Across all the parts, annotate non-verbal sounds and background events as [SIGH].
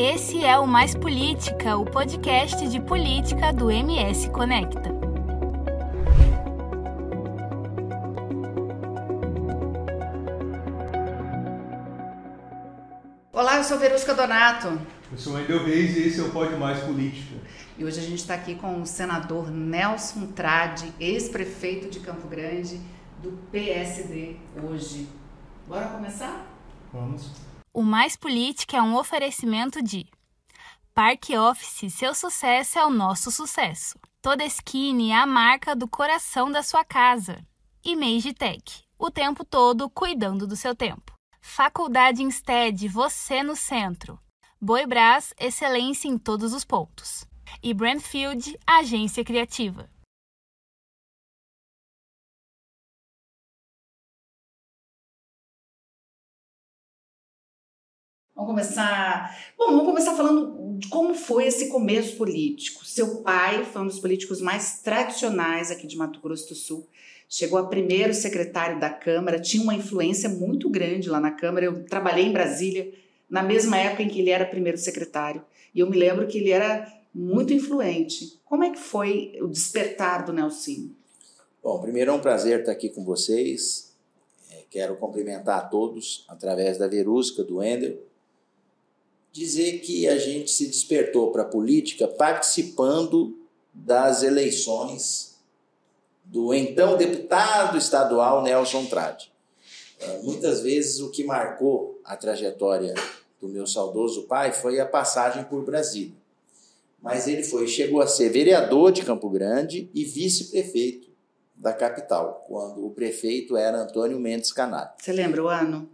Esse é o Mais Política, o podcast de política do MS Conecta. Olá, eu sou Verusca Donato. Eu sou Wendel Reis e esse é o Pode Mais Política. E hoje a gente está aqui com o senador Nelson Trade, ex-prefeito de Campo Grande, do PSD hoje. Bora começar? Vamos. O Mais Política é um oferecimento de Parque Office, seu sucesso é o nosso sucesso. Toda Skin é a marca do coração da sua casa. E Magitech, o tempo todo cuidando do seu tempo. Faculdade Instead, você no centro. Boi Brás, excelência em todos os pontos. E Brandfield, agência criativa. Vamos começar. Bom, vamos começar falando de como foi esse começo político. Seu pai foi um dos políticos mais tradicionais aqui de Mato Grosso do Sul. Chegou a primeiro secretário da Câmara, tinha uma influência muito grande lá na Câmara. Eu trabalhei em Brasília na mesma época em que ele era primeiro secretário. E eu me lembro que ele era muito influente. Como é que foi o despertar do Nelson? Bom, primeiro é um prazer estar aqui com vocês. É, quero cumprimentar a todos através da Verusca, do Ender, dizer que a gente se despertou para a política participando das eleições do então deputado estadual Nelson Trade. É, muitas vezes o que marcou a trajetória do meu saudoso pai foi a passagem por Brasília. Mas ele foi, chegou a ser vereador de Campo Grande e vice-prefeito da capital, quando o prefeito era Antônio Mendes Canário. Você lembra o ano?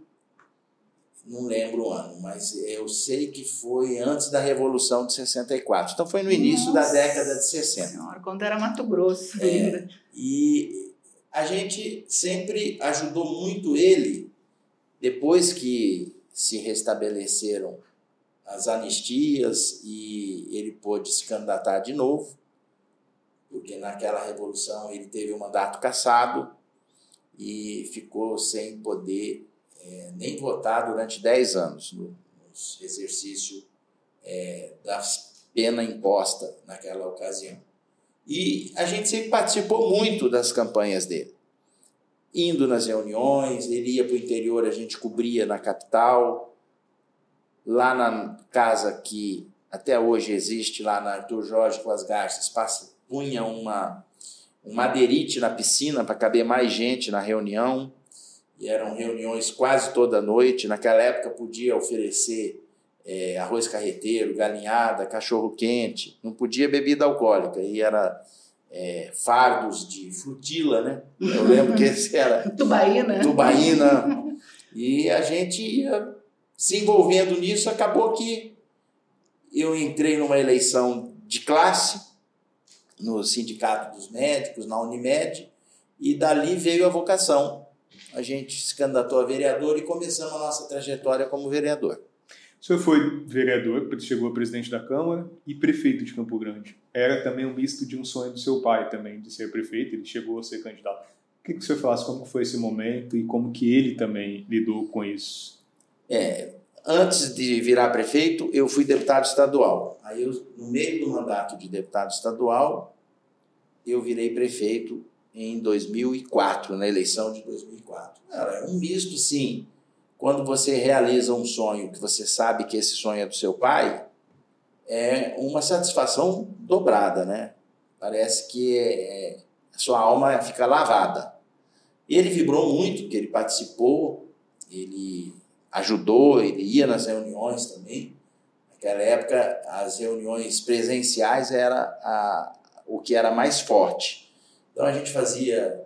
Não lembro o ano, mas eu sei que foi antes da Revolução de 64. Então foi no início Nossa da década de 60. Senhora, quando era Mato Grosso É, ainda. e a gente sempre ajudou muito ele depois que se restabeleceram as anistias e ele pôde se candidatar de novo, porque naquela revolução ele teve o mandato cassado e ficou sem poder é, nem votar durante 10 anos no, exercício é, da pena imposta naquela ocasião. E a gente sempre participou muito das campanhas dele. Indo nas reuniões, ele ia para o interior, a gente cobria na capital. Lá na casa que até hoje existe, lá na Arthur Jorge com as Garças, passa, punha uma, um madeirite na piscina para caber mais gente na reunião. E eram reuniões quase toda noite. Naquela época podia oferecer é, arroz carreteiro, galinhada, cachorro quente, não podia bebida alcoólica. E era é, fardos de frutila, né? Eu lembro que esse era [LAUGHS] Tubaína. tubaína. E a gente ia se envolvendo nisso. Acabou que eu entrei numa eleição de classe no Sindicato dos Médicos, na Unimed, e dali veio a vocação. A gente se candidatou a vereador e começamos a nossa trajetória como vereador. O senhor foi vereador, chegou a presidente da Câmara e prefeito de Campo Grande. Era também um misto de um sonho do seu pai também, de ser prefeito, ele chegou a ser candidato. O que, que o senhor falasse, como foi esse momento e como que ele também lidou com isso? É, antes de virar prefeito, eu fui deputado estadual. Aí, eu, no meio do mandato de deputado estadual, eu virei prefeito em 2004, na eleição de 2004. Era um misto, sim. Quando você realiza um sonho que você sabe que esse sonho é do seu pai, é uma satisfação dobrada, né? Parece que é, é, a sua alma fica lavada. Ele vibrou muito, porque ele participou, ele ajudou, ele ia nas reuniões também. Naquela época, as reuniões presenciais era a, o que era mais forte. Então a gente fazia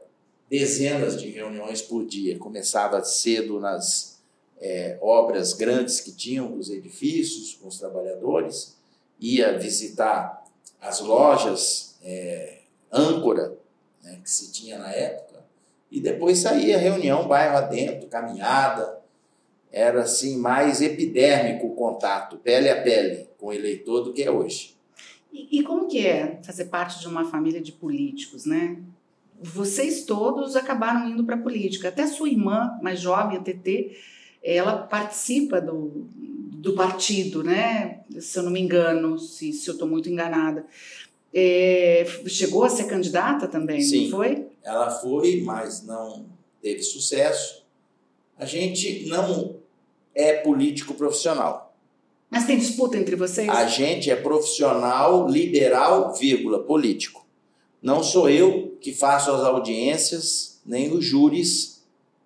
dezenas de reuniões por dia. Começava cedo nas é, obras grandes que tinham dos edifícios, com os trabalhadores, ia visitar as lojas é, âncora né, que se tinha na época, e depois saía reunião bairro adentro, caminhada. Era assim mais epidérmico o contato, pele a pele, com o eleitor do que é hoje. E, e como que é fazer parte de uma família de políticos, né? Vocês todos acabaram indo para a política. Até sua irmã, mais jovem, a TT, ela participa do, do partido, né? se eu não me engano, se, se eu estou muito enganada. É, chegou a ser candidata também, Sim. não foi? Ela foi, mas não teve sucesso. A gente não é político profissional. Mas tem disputa entre vocês? A gente é profissional, liberal, vírgula, político. Não sou eu que faço as audiências, nem os júris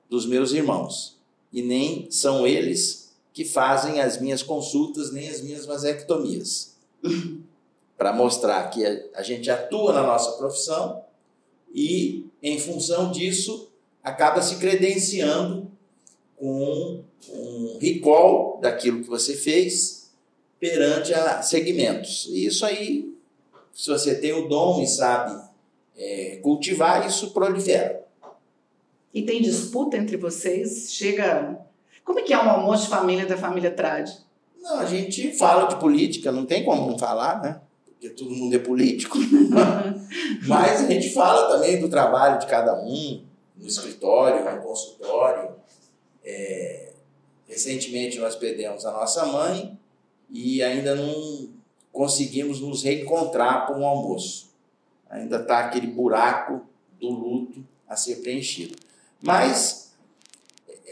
dos meus irmãos. E nem são eles que fazem as minhas consultas, nem as minhas vasectomias. [LAUGHS] Para mostrar que a, a gente atua na nossa profissão e, em função disso, acaba se credenciando com um recall daquilo que você fez perante a segmentos. E isso aí, se você tem o dom e sabe é, cultivar, isso prolifera. E tem disputa entre vocês? Chega. Como é que é um almoço de família da família Trade? Não, a gente fala de política, não tem como não falar, né? Porque todo mundo é político. [LAUGHS] Mas a gente fala também do trabalho de cada um, no escritório, no consultório. É, recentemente nós perdemos a nossa mãe e ainda não conseguimos nos reencontrar para um almoço. Ainda está aquele buraco do luto a ser preenchido. Mas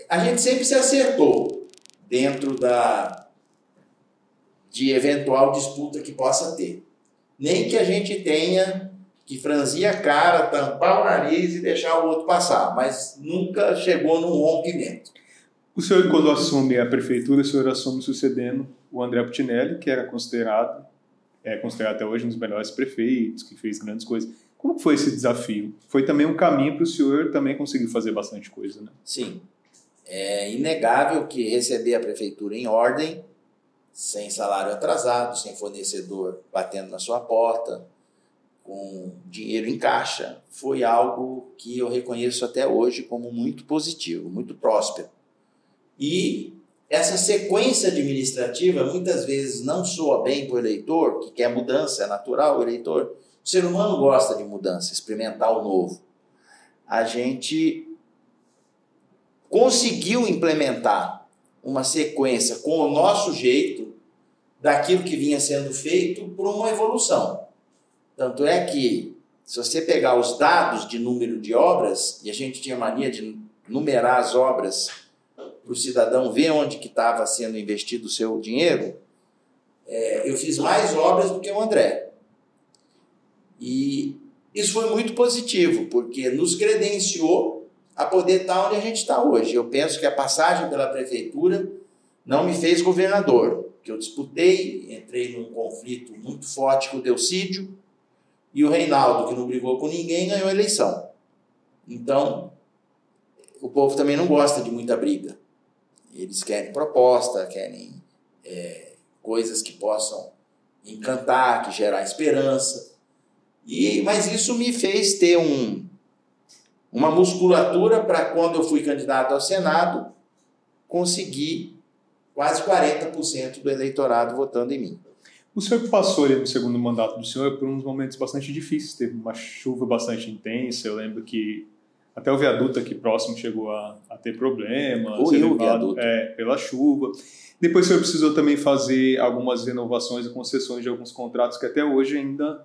a gente sempre se acertou dentro da de eventual disputa que possa ter. Nem que a gente tenha que franzir a cara, tampar o nariz e deixar o outro passar, mas nunca chegou num rompimento. O senhor, quando assume a prefeitura, o senhor assume sucedendo o André Putinelli, que era considerado, é considerado até hoje um dos melhores prefeitos, que fez grandes coisas. Como foi esse desafio? Foi também um caminho para o senhor também conseguir fazer bastante coisa, né? Sim. É inegável que receber a prefeitura em ordem, sem salário atrasado, sem fornecedor batendo na sua porta, com dinheiro em caixa, foi algo que eu reconheço até hoje como muito positivo, muito próspero. E essa sequência administrativa muitas vezes não soa bem para o eleitor, que quer mudança, é natural o eleitor. O ser humano gosta de mudança, experimentar o novo. A gente conseguiu implementar uma sequência com o nosso jeito daquilo que vinha sendo feito por uma evolução. Tanto é que, se você pegar os dados de número de obras, e a gente tinha mania de numerar as obras para o cidadão ver onde que estava sendo investido o seu dinheiro, é, eu fiz mais obras do que o André. E isso foi muito positivo, porque nos credenciou a poder estar onde a gente está hoje. Eu penso que a passagem pela prefeitura não me fez governador, que eu disputei, entrei num conflito muito forte com o Delcídio, e o Reinaldo, que não brigou com ninguém, ganhou a eleição. Então, o povo também não gosta de muita briga. Eles querem proposta, querem é, coisas que possam encantar, que gerar esperança. E, mas isso me fez ter um, uma musculatura para quando eu fui candidato ao Senado, conseguir quase 40% do eleitorado votando em mim. O senhor passou no segundo mandato do senhor por uns momentos bastante difíceis, teve uma chuva bastante intensa, eu lembro que até o viaduto aqui próximo chegou a, a ter problemas. Ruiu o viaduto. É, pela chuva. Depois o senhor precisou também fazer algumas renovações e concessões de alguns contratos que até hoje ainda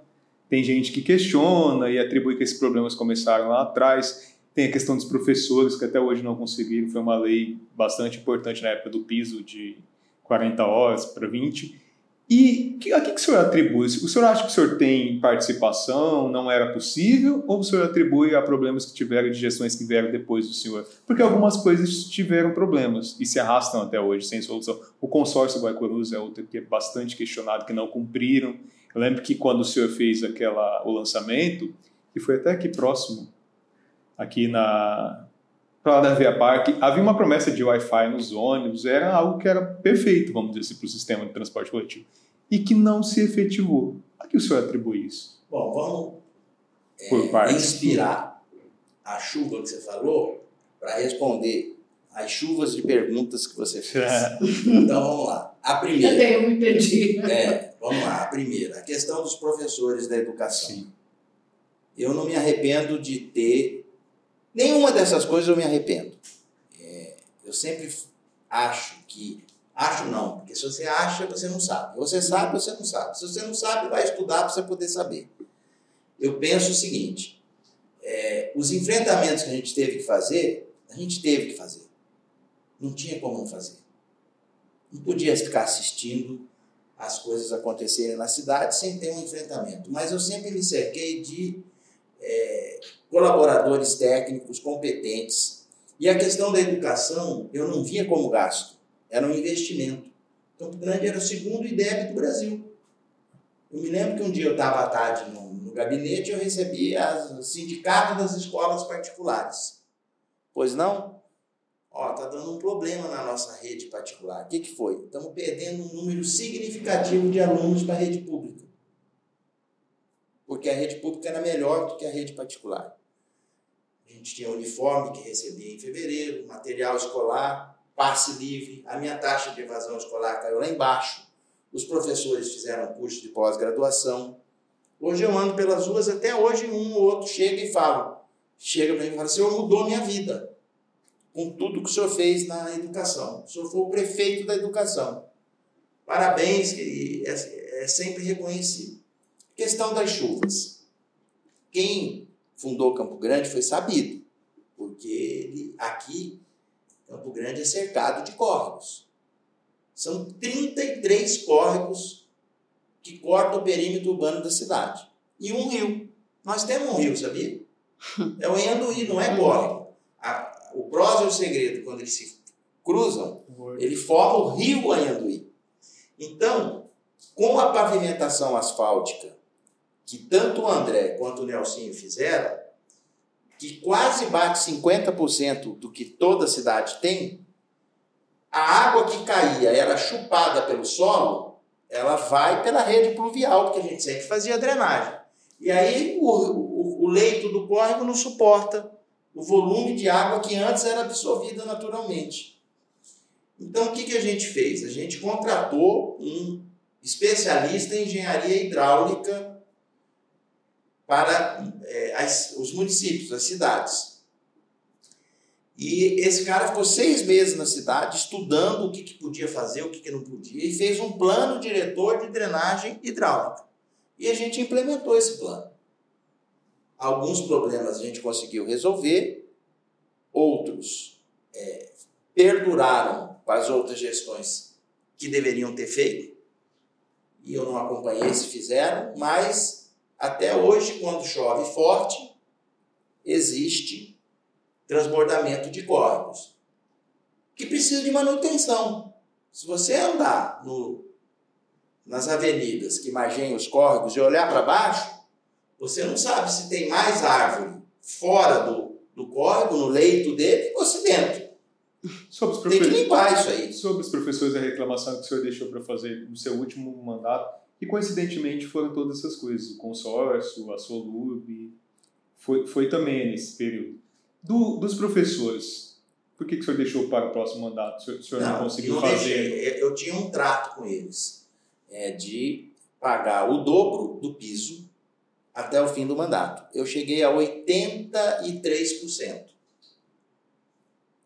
tem gente que questiona e atribui que esses problemas começaram lá atrás. Tem a questão dos professores que até hoje não conseguiram, foi uma lei bastante importante na época do piso de 40 horas para 20. E a que, que o senhor atribui? O senhor acha que o senhor tem participação, não era possível, ou o senhor atribui a problemas que tiveram de gestões que vieram depois do senhor? Porque algumas coisas tiveram problemas e se arrastam até hoje sem solução. O consórcio Guaicurus é outro que é bastante questionado, que não cumpriram. Eu lembro que quando o senhor fez aquela, o lançamento, que foi até aqui próximo, aqui na para da Via Parque, havia uma promessa de Wi-Fi nos ônibus, era algo que era perfeito, vamos dizer assim, para o sistema de transporte coletivo, e que não se efetivou. A que o senhor atribui isso? Bom, vamos Por é, partes. inspirar a chuva que você falou para responder as chuvas de perguntas que você fez. [LAUGHS] Então vamos lá. A primeira. Até eu me perdi. [LAUGHS] É, vamos lá. A primeira, a questão dos professores da educação. Sim. Eu não me arrependo de ter. Nenhuma dessas coisas eu me arrependo. É, eu sempre acho que Acho não, porque se você acha, você não sabe. Você sabe, você não sabe. Se você não sabe, vai estudar para você poder saber. Eu penso o seguinte: é, os enfrentamentos que a gente teve que fazer, a gente teve que fazer. Não tinha como não fazer. Não podia ficar assistindo as coisas acontecerem na cidade sem ter um enfrentamento. Mas eu sempre me cerquei de é, colaboradores técnicos competentes. E a questão da educação eu não via como gasto, era um investimento. Campo Grande era o segundo IDEB do Brasil. Eu me lembro que um dia eu estava à tarde no, no gabinete e eu recebi o sindicato das escolas particulares. Pois não? Ó, tá dando um problema na nossa rede particular. O que, que foi? Estamos perdendo um número significativo de alunos para a rede pública. Porque a rede pública era melhor do que a rede particular. A gente tinha uniforme que recebia em fevereiro, material escolar, passe livre, a minha taxa de evasão escolar caiu lá embaixo, os professores fizeram curso de pós-graduação. Hoje eu ando pelas ruas, até hoje um ou outro chega e fala, chega para mim e fala, senhor mudou minha vida com tudo que o senhor fez na educação. O senhor foi o prefeito da educação. Parabéns, é, é sempre reconhecido. Questão das chuvas. Quem fundou Campo Grande foi sabido, porque ele, aqui, Campo Grande é cercado de córregos. São 33 córregos que cortam o perímetro urbano da cidade. E um rio. Nós temos um rio, sabia? [LAUGHS] É o Enduí, não é córrego. A, o prós e o segredo, quando eles se cruzam, ele forma o rio Anhanduí. Então, com a pavimentação asfáltica, que tanto o André quanto o Nelsinho fizeram, que quase bate 50% do que toda cidade tem, a água que caía era chupada pelo solo, ela vai pela rede pluvial, porque a gente sempre fazia drenagem. E aí o, o, o leito do córrego não suporta o volume de água que antes era absorvida naturalmente. Então, o que, que a gente fez? A gente contratou um especialista em engenharia hidráulica para é, as, os municípios, as cidades. E esse cara ficou seis meses na cidade estudando o que, que podia fazer, o que, que não podia, e fez um plano diretor de drenagem hidráulica. E a gente implementou esse plano. Alguns problemas a gente conseguiu resolver, outros é, perduraram com as outras gestões que deveriam ter feito, e eu não acompanhei se fizeram, mas até hoje, quando chove forte, existe transbordamento de córregos, que precisa de manutenção. Se você andar no, nas avenidas que margem os córregos e olhar para baixo, você não sabe se tem mais árvore fora do, do córrego, no leito dele, ou se dentro. Sobre os tem que limpar isso aí. Sobre os professores, a reclamação que o senhor deixou para fazer no seu último mandato, e coincidentemente foram todas essas coisas, o consórcio, a Solub, foi, foi também nesse período. Do, dos professores, por que, que o senhor deixou para o próximo mandato? O senhor, o senhor não, não, conseguiu não fazer? Deixei. Eu tinha um trato com eles é, de pagar o dobro do piso até o fim do mandato. Eu cheguei a 83%.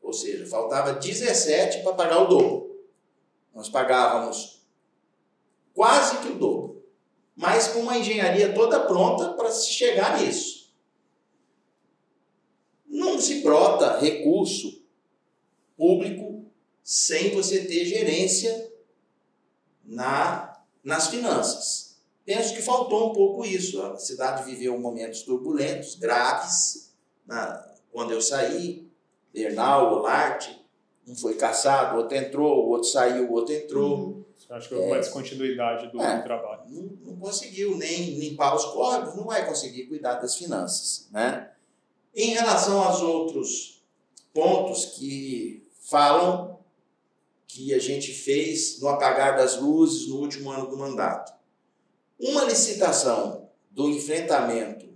Ou seja, faltava 17 para pagar o dobro. Nós pagávamos quase que o dobro, mas com uma engenharia toda pronta para se chegar nisso. Não se brota recurso público sem você ter gerência na, nas finanças. Penso que faltou um pouco isso. A cidade viveu momentos turbulentos, graves. Na, quando eu saí, Bernal, Olarte, um foi caçado, o outro entrou, o outro saiu, o outro entrou. Uhum. Acho que houve é, uma descontinuidade do, é, trabalho. Não, não, conseguiu nem limpar os córregos, não vai conseguir cuidar das finanças. Né? Em relação aos outros pontos que falam que a gente fez no apagar das luzes no último ano do mandato. Uma licitação do enfrentamento,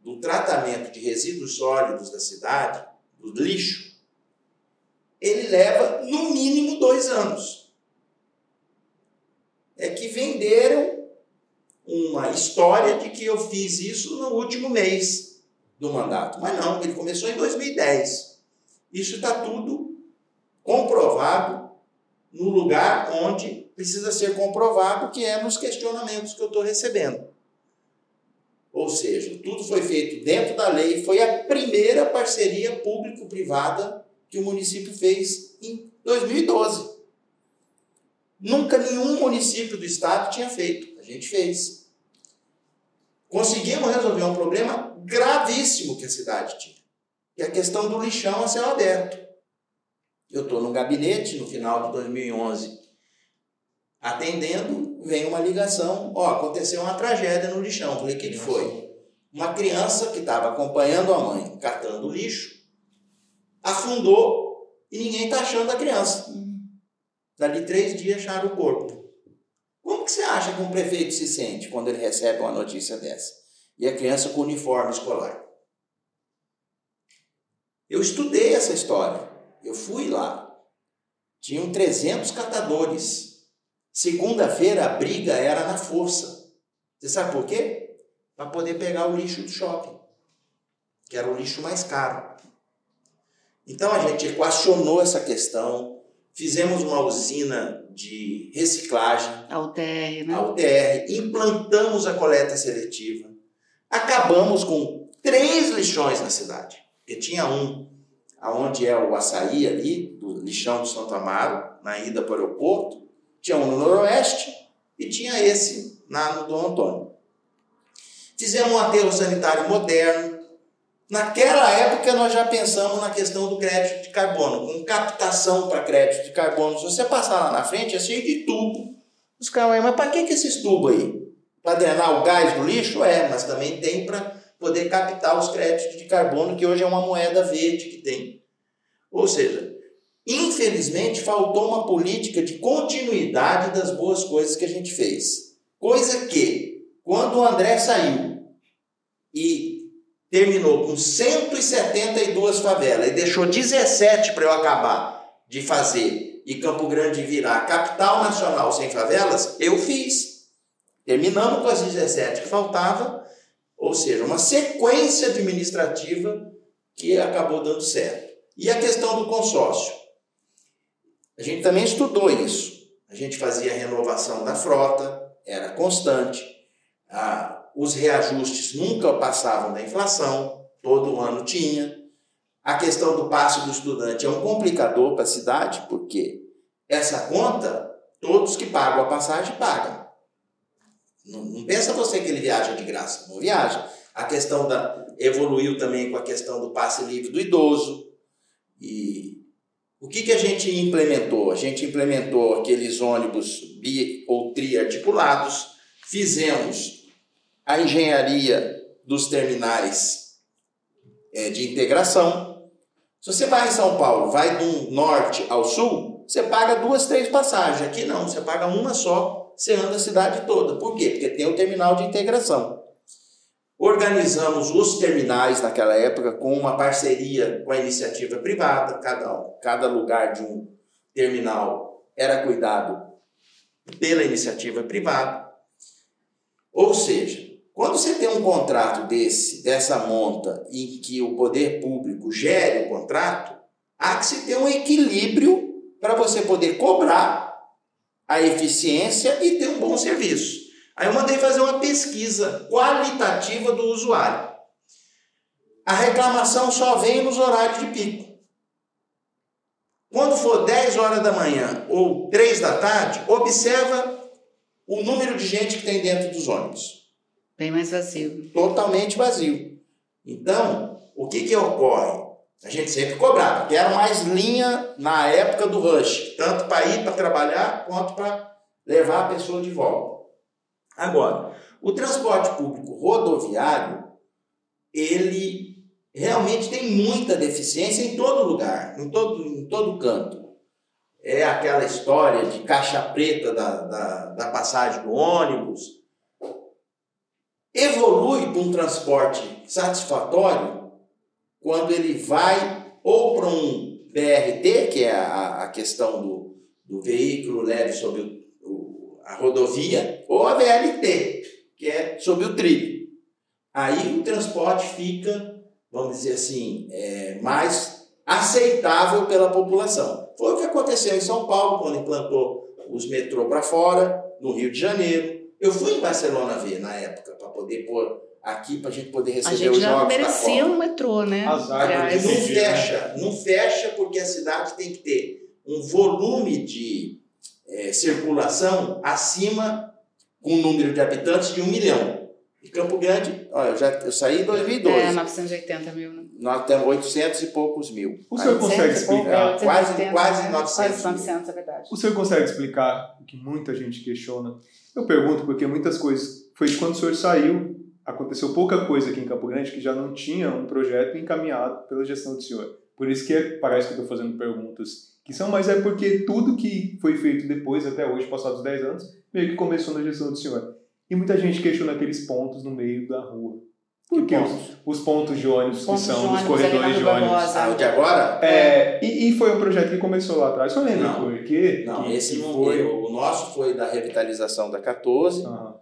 do tratamento de resíduos sólidos da cidade, do lixo, ele leva no mínimo dois anos. Venderam uma história de que eu fiz isso no último mês do mandato. Mas não, ele começou em 2010. Isso está tudo comprovado no lugar onde precisa ser comprovado, que é nos questionamentos que eu estou recebendo. Ou seja, tudo foi feito dentro da lei, foi a primeira parceria público-privada que o município fez em 2012. Nunca nenhum município do estado tinha feito. A gente fez. Conseguimos resolver um problema gravíssimo que a cidade tinha, que é a questão do lixão a céu aberto. Eu estou no gabinete no final de 2011, atendendo, vem uma ligação, ó, aconteceu uma tragédia no lixão. Falei, o que, que foi? Uma criança que estava acompanhando a mãe catando lixo, afundou e ninguém está achando a criança. Dali três dias acharam o corpo. Como que você acha que um prefeito se sente quando ele recebe uma notícia dessa? E a criança com uniforme escolar. Eu estudei essa história. Eu fui lá. Tinham 300 catadores. Segunda-feira a briga era na força. Você sabe por quê? Para poder pegar o lixo do shopping, que era o lixo mais caro. Então a gente equacionou essa questão, fizemos uma usina de reciclagem, A UTR, né? a UTR, implantamos a coleta seletiva, acabamos com três lixões na cidade, porque tinha um aonde é o açaí ali, do lixão do Santo Amaro, na ida para o aeroporto, tinha um no noroeste e tinha esse na, no Dom Antônio. Fizemos um aterro sanitário moderno. Naquela época nós já pensamos na questão do crédito de carbono, com captação para crédito de carbono. Se você passar lá na frente, é cheio de tubo. Os caras, mas para que, que esses tubos aí? Para drenar o gás do lixo? É, mas também tem para poder captar os créditos de carbono, que hoje é uma moeda verde que tem. Ou seja, infelizmente faltou uma política de continuidade das boas coisas que a gente fez. Coisa que, quando o André saiu e terminou com 172 favelas e deixou 17 para eu acabar de fazer e Campo Grande virar a capital nacional sem favelas, eu fiz. Terminamos com as 17 que faltava, ou seja, uma sequência administrativa que acabou dando certo. E a questão do consórcio? A gente também estudou isso. A gente fazia a renovação da frota, era constante. Ah, os reajustes nunca passavam da inflação, todo ano tinha. A questão do passe do estudante é um complicador para a cidade, porque essa conta, todos que pagam a passagem pagam. Não, não pensa você que ele viaja de graça, não viaja. A questão da. evoluiu também com a questão do passe livre do idoso. E o que, que a gente implementou? A gente implementou aqueles ônibus bi ou triarticulados, fizemos a engenharia dos terminais é, de integração. Se você vai em São Paulo, vai do norte ao sul, você paga duas, três passagens. Aqui não, você paga uma só, você anda a cidade toda. Por quê? Porque tem o terminal de integração. Organizamos os terminais naquela época com uma parceria com a iniciativa privada, cada, cada lugar de um terminal era cuidado pela iniciativa privada. Ou seja, quando você tem um contrato desse, dessa monta, em que o poder público gere o contrato, há que se ter um equilíbrio para você poder cobrar a eficiência e ter um bom serviço. Aí eu mandei fazer uma pesquisa qualitativa do usuário. A reclamação só vem nos horários de pico. Quando for 10 horas da manhã ou 3 da tarde, observa o número de gente que tem dentro dos ônibus. Bem mais vazio. Totalmente vazio. Então, o que, que ocorre? A gente sempre cobrava, quero mais linha na época do rush, tanto para ir para trabalhar quanto para levar a pessoa de volta. Agora, o transporte público rodoviário, ele realmente tem muita deficiência em todo lugar, em todo, em todo canto. É aquela história de caixa preta da, da, da passagem do ônibus. Evolui para um transporte satisfatório quando ele vai ou para um BRT, que é a, a questão do, do veículo leve sobre o, o, a rodovia, ou a VLT, que é sobre o trilho. Aí o transporte fica, vamos dizer assim, é, mais aceitável pela população. Foi o que aconteceu em São Paulo, quando implantou os metrô para fora, no Rio de Janeiro. Eu fui em Barcelona ver na época, para poder pôr aqui, para a gente poder receber a gente os já jogos merecia um metrô, né? Azar, Não Entendi, né? fecha, não fecha porque a cidade tem que ter um volume de eh, circulação acima com um número de habitantes de um milhão. E Campo Grande, olha, eu, já, eu saí em 2012. é, 980 mil, né? Nós temos 800 e poucos mil. O senhor consegue 800 e pouco, explicar? é, Quase- 880, quase né? 900 Quase mil. 900, é verdade. O senhor consegue explicar o que muita gente questiona? Eu pergunto porque muitas coisas. Foi de quando o senhor saiu, aconteceu pouca coisa aqui em Campo Grande que já não tinha um projeto encaminhado pela gestão do senhor. Por isso que é- parece que estou fazendo perguntas que são, mas é porque tudo que foi feito depois, até hoje, passados 10 anos, meio que começou na gestão do senhor. E muita gente questiona aqueles pontos no meio da rua. Por que os, os pontos de ônibus, Pontos que são de os ônibus na corredores de ônibus? Barbosa. Ah, o de agora? É, e, e foi um projeto que começou lá atrás. Só lembra Não. por quê? Não, que, esse que foi. O nosso foi da revitalização da 14. Aham.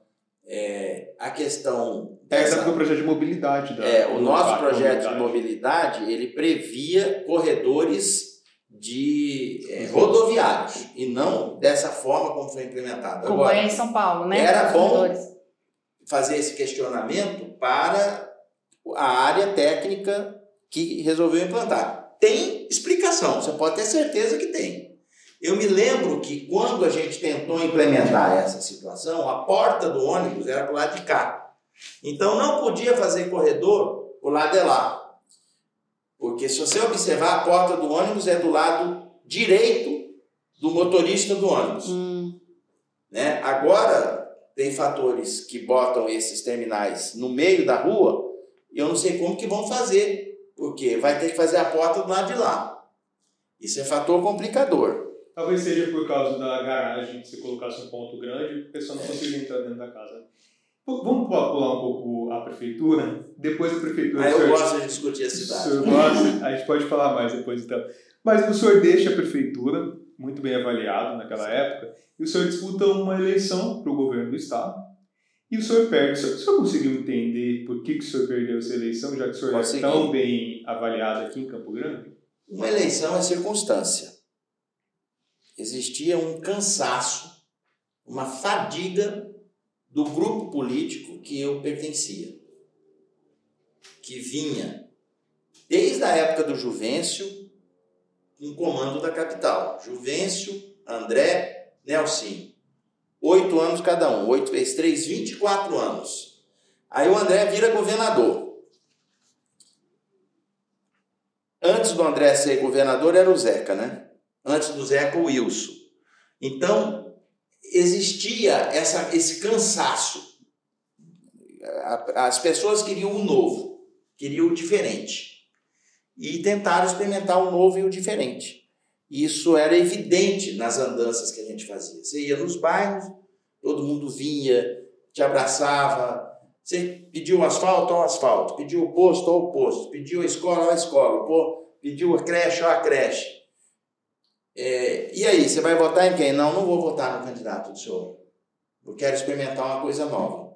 É, a questão. É, essa foi o projeto de mobilidade da. É, o nosso projeto de mobilidade, ele previa corredores de é, rodoviários e não dessa forma como foi implementado. Como Agora, é em São Paulo, né? era Os bom. Fazer esse questionamento para a área técnica que resolveu implantar. Tem explicação, você pode ter certeza que tem. Eu me lembro que quando a gente tentou implementar essa situação, a porta do ônibus era do lado de cá. Então não podia fazer corredor o lado de lá. Porque se você observar, a porta do ônibus é do lado direito do motorista do ônibus. Hum, Né? Agora, tem fatores que botam esses terminais no meio da rua e eu não sei como que vão fazer, porque vai ter que fazer a porta do lado de lá. Isso é fator complicador. Talvez seja por causa da garagem, se colocasse um ponto grande, a pessoa não conseguiria entrar dentro da casa. Vamos pular um pouco a prefeitura? Depois da prefeitura. O eu senhor- gosto de discutir a o cidade. senhor gosta? A gente pode falar mais depois então. Mas o senhor deixa a prefeitura, muito bem avaliado naquela época, e o senhor disputa uma eleição para o governo do estado. E o senhor perde. O senhor, o senhor conseguiu entender por que, que o senhor perdeu essa eleição, já que o senhor Consegui. é tão bem avaliado aqui em Campo Grande? Uma eleição é circunstância. Existia um cansaço, uma fadiga do grupo político que eu pertencia, que vinha desde a época do Juvencio em comando da capital. Juvencio, André, Nelson. Oito anos cada um. Oito vezes três, 24 anos. Aí o André vira governador. Antes do André ser governador era o Zeca, né? Antes do Zeca, o Wilson. Então, existia essa, esse cansaço. As pessoas queriam o novo, queriam o diferente. E tentaram experimentar o novo e o diferente. Isso era evidente nas andanças que a gente fazia. Você ia nos bairros, todo mundo vinha, te abraçava, você pediu asfalto ao asfalto, pediu o posto ao posto, pediu a escola ao escola, pediu a creche ao creche. É, e aí, você vai votar em quem? Não, não vou votar no candidato do senhor. Eu quero experimentar uma coisa nova.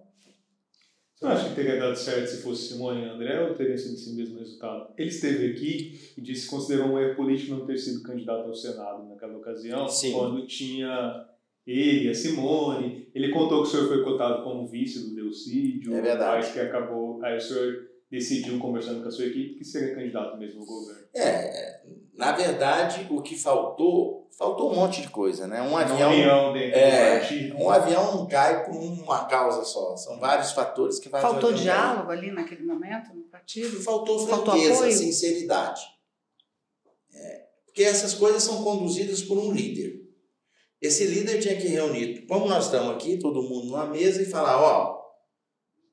Você não acha que teria dado certo se fosse Simone e André ou teria sido esse mesmo resultado? Ele esteve aqui e disse que considerou um erro político não ter sido candidato ao Senado naquela ocasião, Sim. quando tinha ele, a Simone. Ele contou que o senhor foi cotado como vice do Delcídio, É verdade. mas que acabou. Aí o senhor decidiu, conversando com a sua equipe, que seria candidato mesmo ao governo. É, na verdade, o que faltou, faltou um monte de coisa, né? Um avião, união dentro é, do partido. um avião não cai por uma causa só. São vários fatores que fazem Faltou avião diálogo ali naquele momento no partido? Faltou Faltou franqueza, apoio? sinceridade. É, porque essas coisas são conduzidas por um líder. Esse líder tinha que reunir, como nós estamos aqui, todo mundo numa mesa e falar, ó,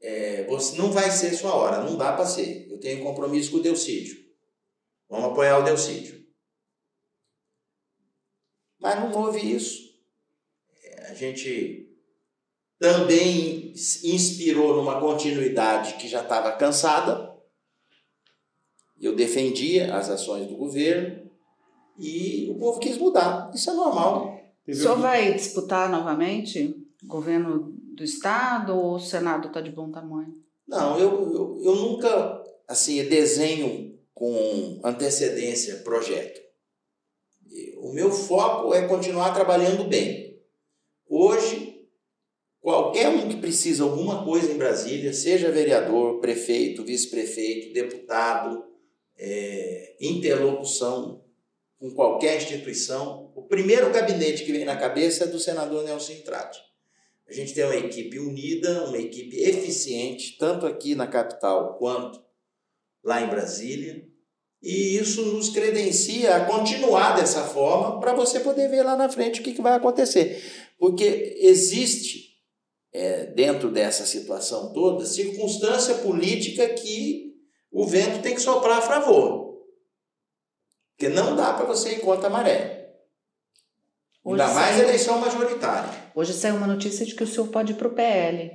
é, você não vai ser sua hora, não dá para ser. Eu tenho compromisso com o Delcídio. Vamos apoiar o Delcídio. Mas não houve isso. A gente também inspirou numa continuidade que já estava cansada. Eu defendia as ações do governo e o povo quis mudar. Isso é normal. O senhor vai disputar novamente o governo do estado ou o Senado está de bom tamanho? Não, eu, eu, eu nunca assim desenho com antecedência projeto. O meu foco é continuar trabalhando bem. Hoje, qualquer um que precisa alguma coisa em Brasília, seja vereador, prefeito, vice-prefeito, deputado, é, interlocução com qualquer instituição, o primeiro gabinete que vem na cabeça é do senador Nelson Trate. A gente tem uma equipe unida, uma equipe eficiente, tanto aqui na capital quanto lá em Brasília. E isso nos credencia a continuar dessa forma para você poder ver lá na frente o que, que vai acontecer. Porque existe, é, dentro dessa situação toda, circunstância política que o vento tem que soprar a favor. Porque não dá para você ir contra a maré. Hoje Ainda mais saiu, eleição majoritária. Hoje saiu uma notícia de que o senhor pode ir para o PL.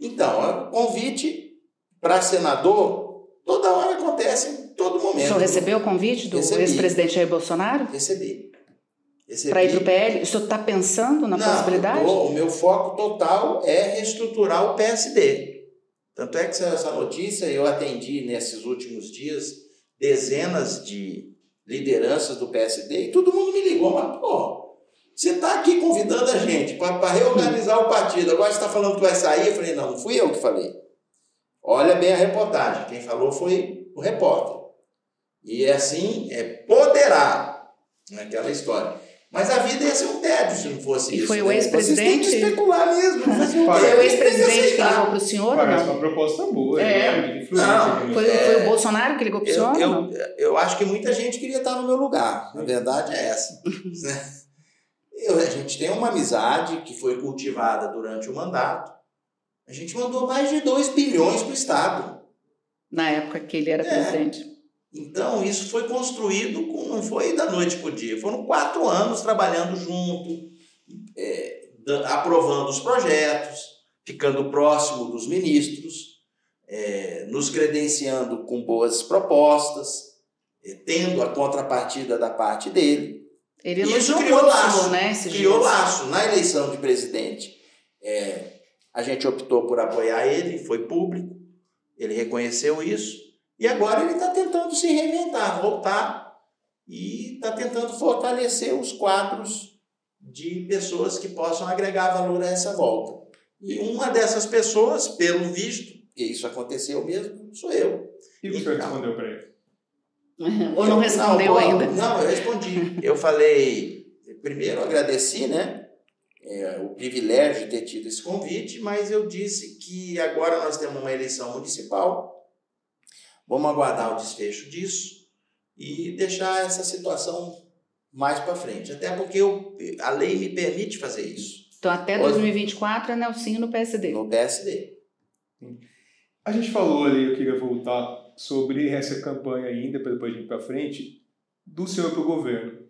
Então, convite para senador toda hora acontece, em todo momento. O senhor recebeu o convite do ex-presidente Jair Bolsonaro? Recebi. Para ir para o PL? O senhor está pensando na Não, possibilidade? Tô, o meu foco total é reestruturar o PSD. Tanto é que essa notícia eu atendi nesses últimos dias dezenas de lideranças do PSD e todo mundo me ligou, mas pô, você está aqui convidando a gente para reorganizar o partido. Agora você está falando que vai sair. Eu falei, não, não fui eu que falei. Olha bem a reportagem. Quem falou foi o repórter. E é assim, é poderá. Naquela história. Mas a vida ia ser um tédio se não fosse e isso. Foi o ex-presidente. Né? Vocês têm que especular mesmo. Foi o ex-presidente que ligou para o senhor? Parece uma proposta boa. É. Né? Não, foi, é, foi o Bolsonaro que ligou para o senhor? Eu, eu, eu, acho que muita gente queria estar no meu lugar. A verdade é essa. Né? [LAUGHS] Eu, a gente tem uma amizade que foi cultivada durante o mandato. A gente mandou mais de 2 bilhões para o Estado. Na época que ele era é. presidente. Então, isso foi construído, com, não foi da noite para o dia. Foram quatro anos trabalhando junto, é, aprovando os projetos, ficando próximo dos ministros, é, nos credenciando com boas propostas, é, tendo a contrapartida da parte dele. Ele Isso criou laço, né? criou dias. laço. Na eleição de presidente, é, a gente optou por apoiar ele, foi público, ele reconheceu isso, e agora ele está tentando se reinventar, voltar, e está tentando fortalecer os quadros de pessoas que possam agregar valor a essa volta. E uma dessas pessoas, pelo visto, que isso aconteceu mesmo, sou eu. E o que senhor respondeu para ele? Ou não respondeu não, ainda? Não, eu respondi. Eu falei, primeiro agradeci, né? É, o privilégio de ter tido esse convite, mas eu disse que agora nós temos uma eleição municipal, vamos aguardar o desfecho disso e deixar essa situação mais para frente. Até porque eu, a lei me permite fazer isso. Então, até 2024 é Nelsinho no PSD. No PSD. A gente falou ali, eu queria voltar sobre essa campanha ainda, para depois ir para frente, do senhor para o governo.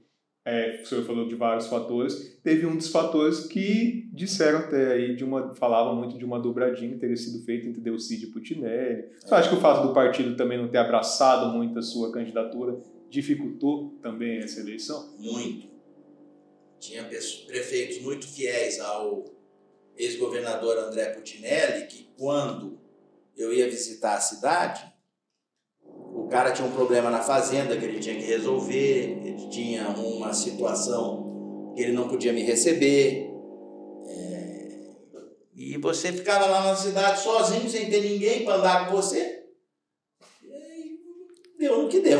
É, o senhor falou de vários fatores, teve um dos fatores que disseram até aí, de uma, falavam muito de uma dobradinha que teria sido feita entre Delcide e Putinelli. Você acha que o fato do partido também não ter abraçado muito a sua candidatura dificultou também essa eleição? Muito. Tinha prefeitos muito fiéis ao ex-governador André Putinelli, que quando eu ia visitar a cidade, o cara tinha um problema na fazenda que ele tinha que resolver, ele tinha uma situação que ele não podia me receber. É... E você ficava lá na cidade sozinho, sem ter ninguém para andar com você. E deu no que deu.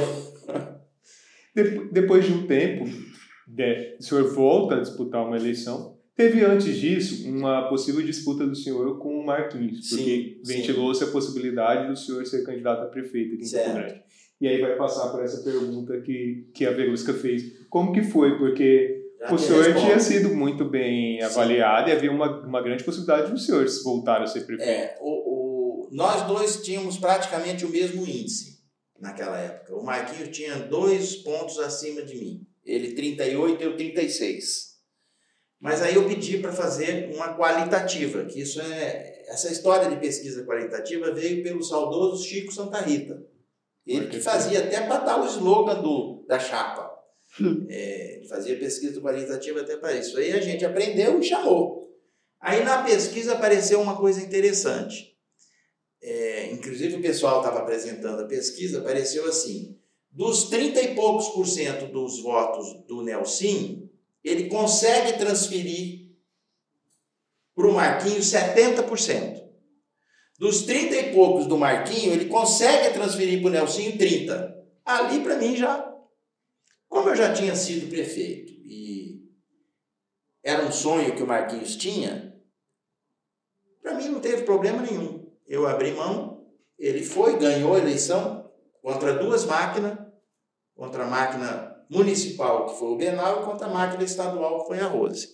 Depois de um tempo, o senhor volta a disputar uma eleição Teve antes disso uma possível disputa do senhor com o Marquinhos, porque ventilou-se a possibilidade do senhor ser candidato a prefeito aqui em Campo Grande. E aí vai passar por essa pergunta que, que a Verusca fez. Como que foi? Porque Já o senhor responde. tinha sido muito bem avaliado Sim. e havia uma, uma grande possibilidade do senhor voltar a ser prefeito. É, o, o, nós dois tínhamos praticamente o mesmo índice naquela época. O Marquinhos tinha dois pontos acima de mim. Ele 38 e eu 36. Mas aí eu pedi para fazer uma qualitativa, que isso é essa história de pesquisa qualitativa veio pelo saudoso Chico Santa Rita. Ele que fazia até para dar o slogan do, da chapa. [LAUGHS] É, fazia pesquisa qualitativa até para isso. Aí a gente aprendeu e chamou. Aí na pesquisa apareceu uma coisa interessante. É, inclusive o pessoal estava apresentando a pesquisa, apareceu assim: Dos 30 e poucos por cento dos votos do Nelson, ele consegue transferir para o Marquinhos 70%. Dos 30 e poucos do Marquinho, ele consegue transferir para o Nelsinho 30. Ali, para mim, já. Como eu já tinha sido prefeito e era um sonho que o Marquinhos tinha, para mim não teve problema nenhum. Eu abri mão, ele foi, ganhou a eleição contra duas máquinas, contra a máquina municipal, que foi o Benal, contra a máquina estadual, que foi a Rose.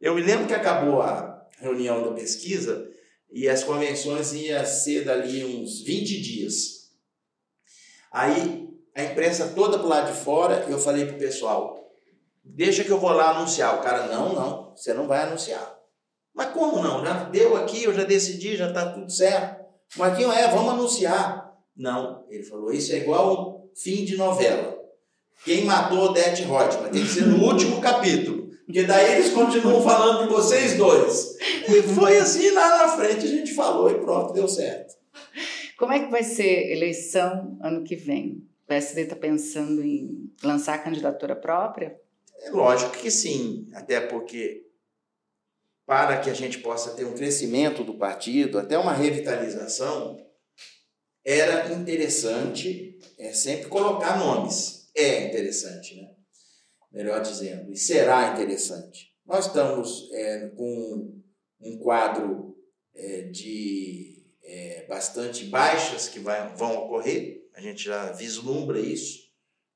Eu me lembro que acabou a reunião da pesquisa e as convenções iam ser dali uns 20 dias. Aí a imprensa toda pro lado de fora, eu falei pro pessoal, deixa que eu vou lá anunciar. O cara, não, não, você não vai anunciar. Mas como não? Já deu aqui, eu já decidi, já tá tudo certo. Marquinho, é, vamos anunciar. Não, ele falou, isso é igual fim de novela. Quem matou Odete Reutemann? Tem que ser no último capítulo. Porque daí eles continuam falando de vocês dois. E foi assim lá na frente, a gente falou e pronto, deu certo. Como é que vai ser eleição ano que vem? O PSD está pensando em lançar a candidatura própria? É lógico que sim, até porque para que a gente possa ter um crescimento do partido, até uma revitalização, era interessante é, sempre colocar nomes. É interessante, né? melhor dizendo, e será interessante. Nós estamos é, com um quadro é, de é, bastante baixas que vai, vão ocorrer, a gente já vislumbra isso,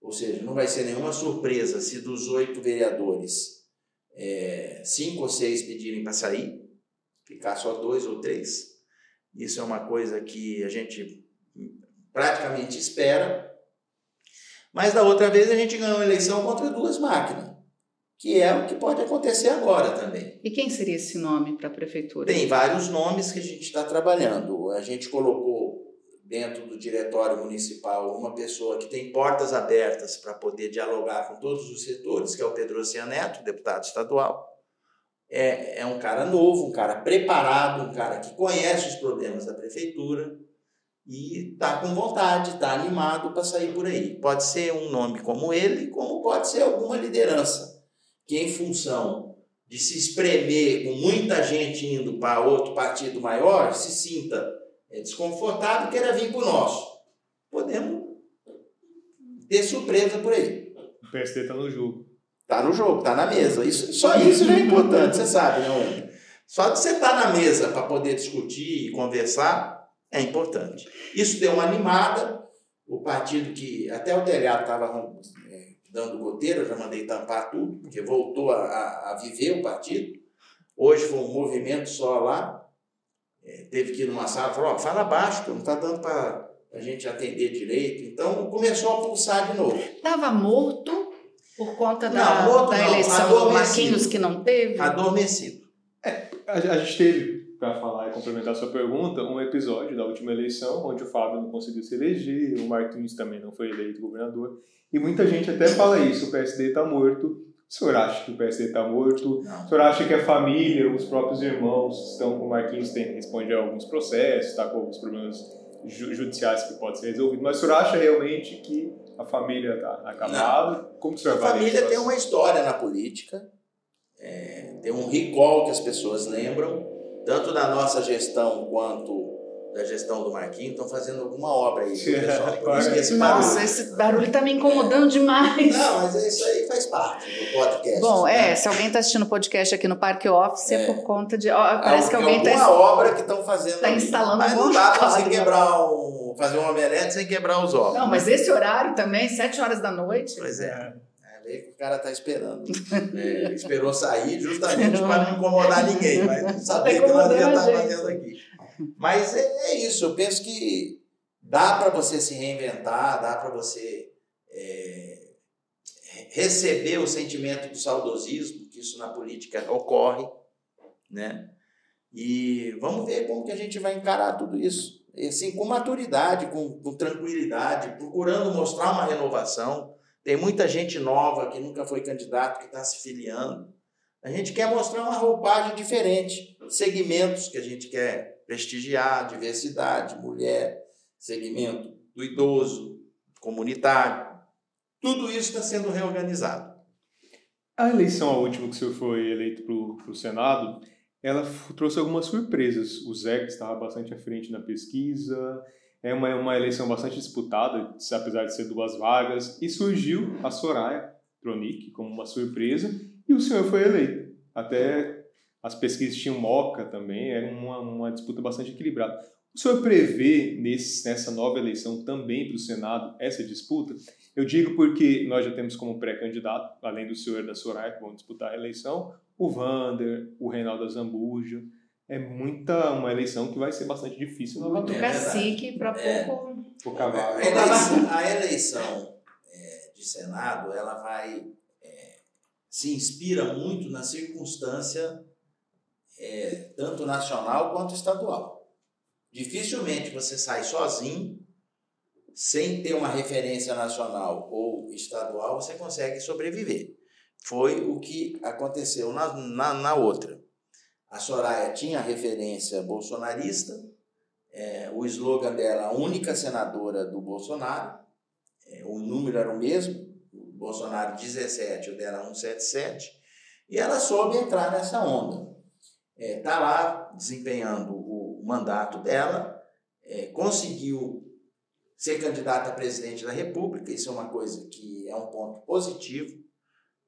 ou seja, não vai ser nenhuma surpresa se dos oito vereadores é, cinco ou seis pedirem para sair, ficar só dois ou três. Isso é uma coisa que a gente praticamente espera, mas da outra vez a gente ganhou a eleição contra duas máquinas, que é o que pode acontecer agora também. E quem seria esse nome para a prefeitura? Tem vários nomes que a gente está trabalhando. A gente colocou dentro do diretório municipal uma pessoa que tem portas abertas para poder dialogar com todos os setores, que é o Pedro Neto, deputado estadual. É, é um cara novo, um cara preparado, um cara que conhece os problemas da prefeitura e está com vontade, está animado para sair por aí. Pode ser um nome como ele, como pode ser alguma liderança que, em função de se espremer com muita gente indo para outro partido maior, se sinta é, desconfortável e queira vir para o nosso. Podemos ter surpresa por aí. O PSD está no jogo. Está no jogo, está na mesa. Isso, só isso já é importante, você sabe, né, Só de você estar tá na mesa para poder discutir e conversar, é importante. Isso deu uma animada. O partido que até o telhado estava é, dando goteira, eu já mandei tampar tudo, porque voltou a, a, a, viver o partido. Hoje foi um movimento só lá. É, teve que ir numa sala e falou: fala baixo, não está dando para a gente atender direito. Então começou a pulsar de novo. Estava morto por conta da, não, morto, da eleição do Marquinhos que não teve? Adormecido. É, a, a gente teve para falar e complementar a sua pergunta, um episódio da última eleição, onde o Fábio não conseguiu se eleger, o Martins também não foi eleito governador. E muita gente até fala isso: o PSD está morto. O senhor acha que o PSD está morto? Não. O senhor acha que a família, os próprios irmãos estão com o Marquinhos, tem, responde a alguns processos, está com alguns problemas judiciais que podem ser resolvidos, mas o senhor acha realmente que a família está acabada? Como o senhor A família tem uma história na política, é, tem um recall que as pessoas lembram, tanto da nossa gestão quanto da gestão do Marquinhos, estão fazendo alguma obra aí, pessoal. esse Nossa, esse barulho está me incomodando demais. Não, mas isso aí faz parte do podcast. Bom, né? é, se alguém está assistindo o podcast aqui no Parque Office, é, é por conta de. Ó, parece é, que alguém está. uma obra que estão fazendo. Está instalando mas não dá para você quebrar um, fazer um omelete sem quebrar os ovos. Não, mas esse horário também, sete horas da noite. Pois é que o cara tá esperando. É, esperou sair justamente para não incomodar ninguém, mas [LAUGHS] sabia que nós ia estar fazendo aqui. Mas é, é, isso, eu penso que dá para você se reinventar, dá para você é, receber o sentimento do saudosismo, que isso na política ocorre, né? E vamos ver como que a gente vai encarar tudo isso. Assim, com maturidade, com, com tranquilidade, procurando mostrar uma renovação tem muita gente nova que nunca foi candidato, que está se filiando. A gente quer mostrar uma roupagem diferente, segmentos que a gente quer prestigiar, diversidade, mulher, segmento do idoso, comunitário. Tudo isso está sendo reorganizado. A eleição, a última que o senhor foi eleito para o Senado, ela trouxe algumas surpresas. O Zé, que estava bastante à frente na pesquisa, é uma, uma eleição bastante disputada, apesar de ser duas vagas, e surgiu a Soraya Tronic como uma surpresa, e o senhor foi eleito. Até as pesquisas tinham moca também, era uma, uma disputa bastante equilibrada. O senhor prevê nesse, nessa nova eleição também para o Senado essa disputa? Eu digo porque nós já temos como pré-candidato, além do senhor da Soraya, que vão disputar a eleição, o Vander, o Reinaldo Zambuja. É muita uma eleição que vai ser bastante difícil novamente. É cacique para pouco. É. O cavalo. A eleição, a eleição é, de Senado, ela vai. É, se inspira muito na circunstância é, tanto nacional quanto estadual. Dificilmente você sai sozinho, sem ter uma referência nacional ou estadual, você consegue sobreviver. Foi o que aconteceu na, na, na outra. A Soraya tinha referência bolsonarista, é, o slogan dela, a única senadora do Bolsonaro, é, o número era o mesmo, o Bolsonaro 17, o dela 177, e ela soube entrar nessa onda. Está é, tá lá desempenhando o mandato dela, é, conseguiu ser candidata a presidente da República, isso é uma coisa que é um ponto positivo,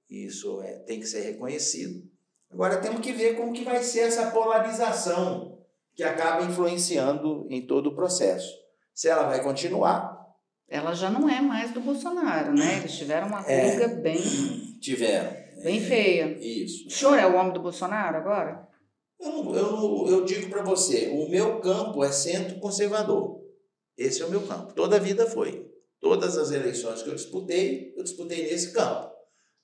isso é, tem que ser reconhecido. Agora temos que ver como que vai ser essa polarização que acaba influenciando em todo o processo. Se ela vai continuar. Ela já não é mais do Bolsonaro, né? Eles tiveram uma ruga é, bem. Tiveram. Bem feia. Isso. O senhor é o homem do Bolsonaro agora? Eu, eu, eu digo para você, o meu campo é centro conservador. Esse é o meu campo. Toda a vida foi. Todas as eleições que eu disputei, eu disputei nesse campo.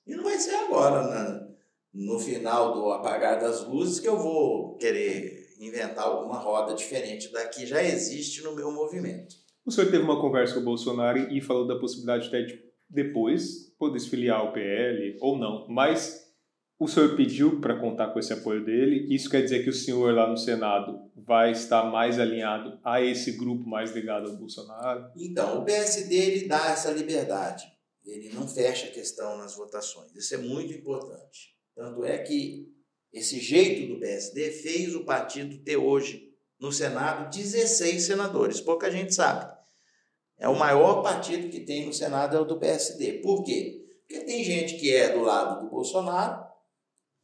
E não vai ser agora, né? No final do apagar das luzes, que eu vou querer inventar alguma roda diferente da que já existe no meu movimento. O senhor teve uma conversa com o Bolsonaro e falou da possibilidade de até depois poder se filiar ao PL ou não, mas o senhor pediu para contar com esse apoio dele. Isso quer dizer que o senhor lá no Senado vai estar mais alinhado a esse grupo mais ligado ao Bolsonaro? Então, o PSD ele dá essa liberdade. Ele não fecha a questão nas votações. Isso é muito importante. Tanto é que esse jeito do PSD fez o partido ter hoje no Senado 16 senadores. Pouca gente sabe. É o maior partido que tem no Senado é o do PSD. Por quê? Porque tem gente que é do lado do Bolsonaro,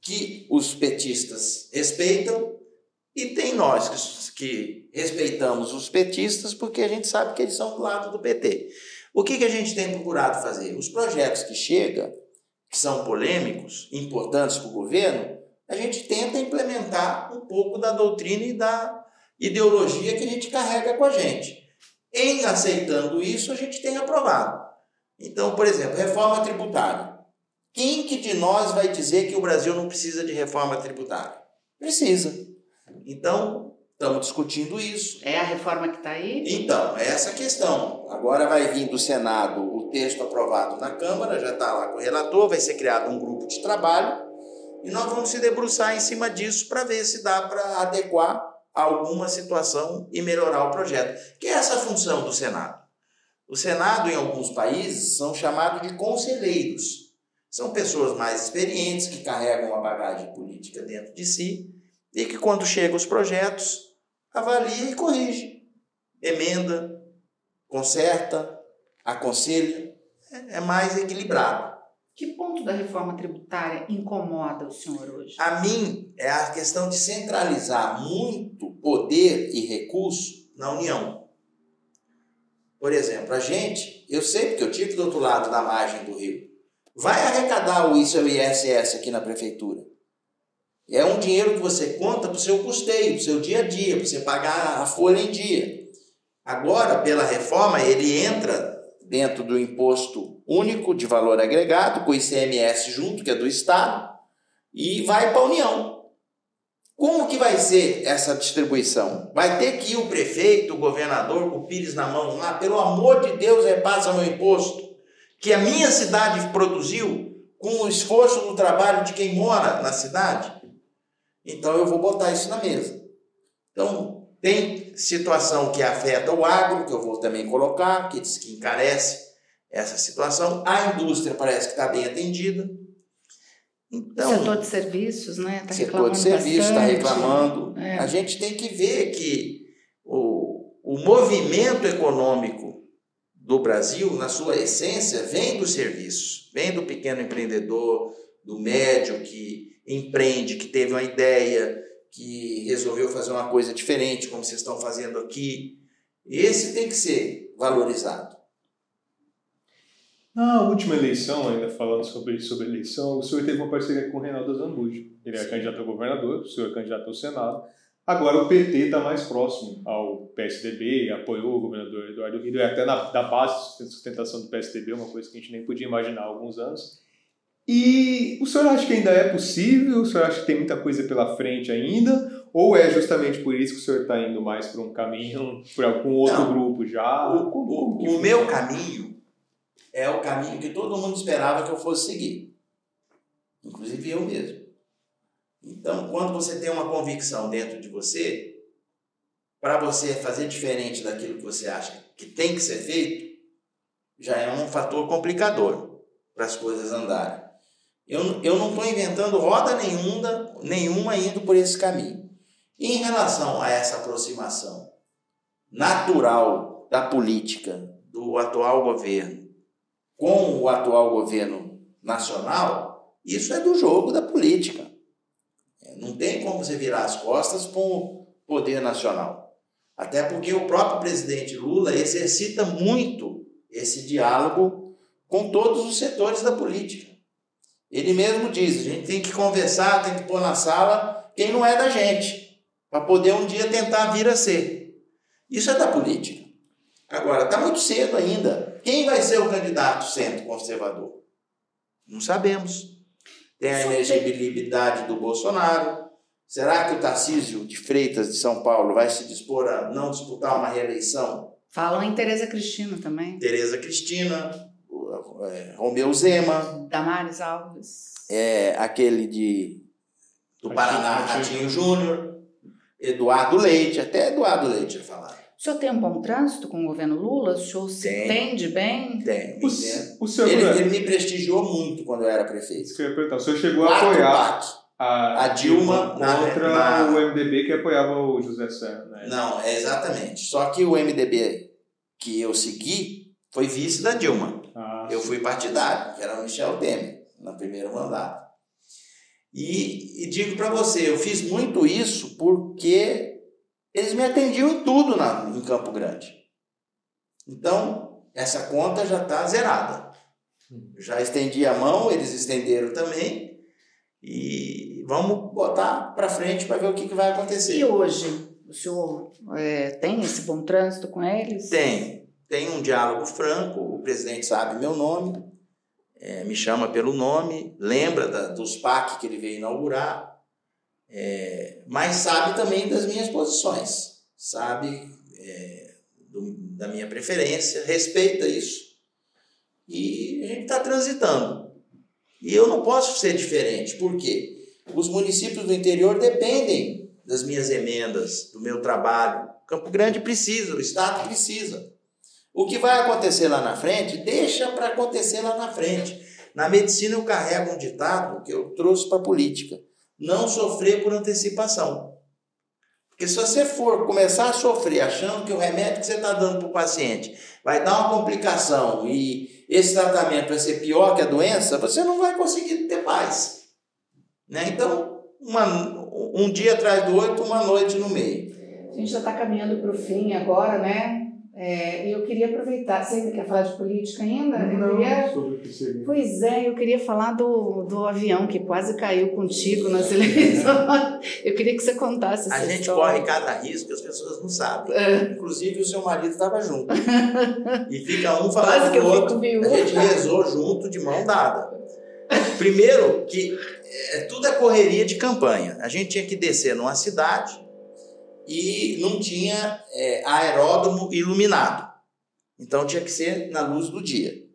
que os petistas respeitam, e tem nós que, que respeitamos os petistas porque a gente sabe que eles são do lado do PT. O que, que a gente tem procurado fazer? Os projetos que chegam que são polêmicos, importantes para o governo, a gente tenta implementar um pouco da doutrina e da ideologia que a gente carrega com a gente. Em aceitando isso, a gente tem aprovado. Então, por exemplo, reforma tributária. Quem que de nós vai dizer que o Brasil não precisa de reforma tributária? Precisa. Então, estamos discutindo isso. É a reforma que está aí? Então, é essa questão. Agora vai vir do Senado o texto aprovado na Câmara, já está lá com o relator, vai ser criado um grupo de trabalho e nós vamos se debruçar em cima disso para ver se dá para adequar alguma situação e melhorar o projeto. Que é essa função do Senado. O Senado, em alguns países, são chamados de conselheiros. São pessoas mais experientes que carregam uma bagagem política dentro de si e que, quando chegam os projetos, avalia e corrige, emenda, conserta, aconselha, é, é mais equilibrado. Que ponto da reforma tributária incomoda o senhor hoje? A mim é a questão de centralizar muito poder e recurso na União. Por exemplo, a gente, eu sei porque eu tive do outro lado da margem do rio, vai arrecadar o ICMS aqui na prefeitura. É um dinheiro que você conta para o seu custeio, para o seu dia a dia, para você pagar a folha em dia. Agora, pela reforma, ele entra dentro do imposto único de valor agregado, com o ICMS junto, que é do Estado, e vai para a União. Como que vai ser essa distribuição? Vai ter que ir o prefeito, o governador com o pires na mão lá, pelo amor de Deus, repassa meu imposto, que a minha cidade produziu com o esforço do trabalho de quem mora na cidade? Então eu vou botar isso na mesa. Então, tem situação que afeta o agro, que eu vou também colocar, que diz que encarece essa situação. A indústria parece que está bem atendida. Então, o setor de serviços, né? Tá setor de serviços está reclamando. É. A gente tem que ver que o, o movimento econômico do Brasil, na sua essência, vem dos serviços, vem do pequeno empreendedor, do médio que empreende, que teve uma ideia, que resolveu fazer uma coisa diferente, como vocês estão fazendo aqui. Esse tem que ser valorizado. Na última eleição, ainda falando sobre, sobre eleição, o senhor teve uma parceria com o Reinaldo Zambujo. Ele é candidato a governador, o senhor é candidato ao Senado. Agora o PT está mais próximo ao PSDB, apoiou o governador Eduardo é até na, da base de sustentação do PSDB, uma coisa que a gente nem podia imaginar há alguns anos. E o senhor acha que ainda é possível? O senhor acha que tem muita coisa pela frente ainda? Ou é justamente por isso que o senhor está indo mais para um caminho, para algum outro Não, grupo já? O, como o meu caminho é o caminho que todo mundo esperava que eu fosse seguir, inclusive eu mesmo. Então, quando você tem uma convicção dentro de você, para você fazer diferente daquilo que você acha que tem que ser feito, já é um fator complicador para as coisas andarem. Eu, eu não estou inventando roda nenhuma, nenhuma indo por esse caminho. Em relação a essa aproximação natural da política do atual governo com o atual governo nacional, isso é do jogo da política. É, não tem como você virar as costas com o poder nacional. Até porque o próprio presidente Lula exercita muito esse diálogo com todos os setores da política. Ele mesmo diz: a gente tem que conversar, tem que pôr na sala quem não é da gente, para poder um dia tentar vir a ser. Isso é da política. Agora, está muito cedo ainda. Quem vai ser o candidato centro-conservador? Não sabemos. Tem a elegibilidade do Bolsonaro. Será que o Tarcísio de Freitas de São Paulo vai se dispor a não disputar uma reeleição? Falam em Tereza Cristina também. Tereza Cristina, é, Romeu Zema. Damares Alves. É, aquele de, do Paraná, Ratinho Júnior. Eduardo Leite, até Eduardo Leite falar. O senhor tem um bom trânsito com o governo Lula? O senhor se tem, entende bem? Tem. O, o senhor ele, ele, me prestigiou muito quando eu era prefeito. Isso que eu ia perguntar. O senhor chegou a apoiar a, a Dilma contra na, o MDB que apoiava o José Serra. Né? Não, é exatamente. Só que o MDB que eu segui foi vice da Dilma. Ah, eu fui partidário, que era o Michel Temer, no primeiro mandato. E, e digo para você, eu fiz muito isso porque eles me atendiam em tudo na, em Campo Grande. Então, essa conta já está zerada. Já estendi a mão, eles estenderam também. E vamos botar para frente para ver o que, que vai acontecer. E hoje, o senhor é, tem esse bom trânsito com eles? Tem. Tem um diálogo franco, o presidente sabe meu nome, é, me chama pelo nome, lembra da, dos PAC que ele veio inaugurar, é, mas sabe também das minhas posições, sabe é, do, da minha preferência, respeita isso. E a gente está transitando. E eu não posso ser diferente, porque os municípios do interior dependem das minhas emendas, do meu trabalho. Campo Grande precisa, o Estado precisa. O que vai acontecer lá na frente, deixa para acontecer lá na frente. Na medicina eu carrego um ditado que eu trouxe para a política não sofrer por antecipação. Porque se você for começar a sofrer achando que o remédio que você está dando para o paciente vai dar uma complicação e esse tratamento vai ser pior que a doença, você não vai conseguir ter paz. Né? Então, uma, um dia atrás do outro, uma noite no meio. A gente já está caminhando para o fim agora, né? É, eu queria aproveitar. Você ainda quer falar de política ainda? Não, eu queria... sobre o que seria. Pois é, eu queria falar do, do avião que quase caiu contigo nas eleições. eu queria que você contasse essa A gente história. corre cada risco que as pessoas não sabem. É. Inclusive, o seu marido estava junto. [LAUGHS] e fica um falando com o outro. A gente rezou junto, de mão dada. Primeiro, que é, tudo é correria de campanha. A gente tinha que descer numa cidade e não tinha é, aeródromo iluminado. Então tinha que ser na luz do dia.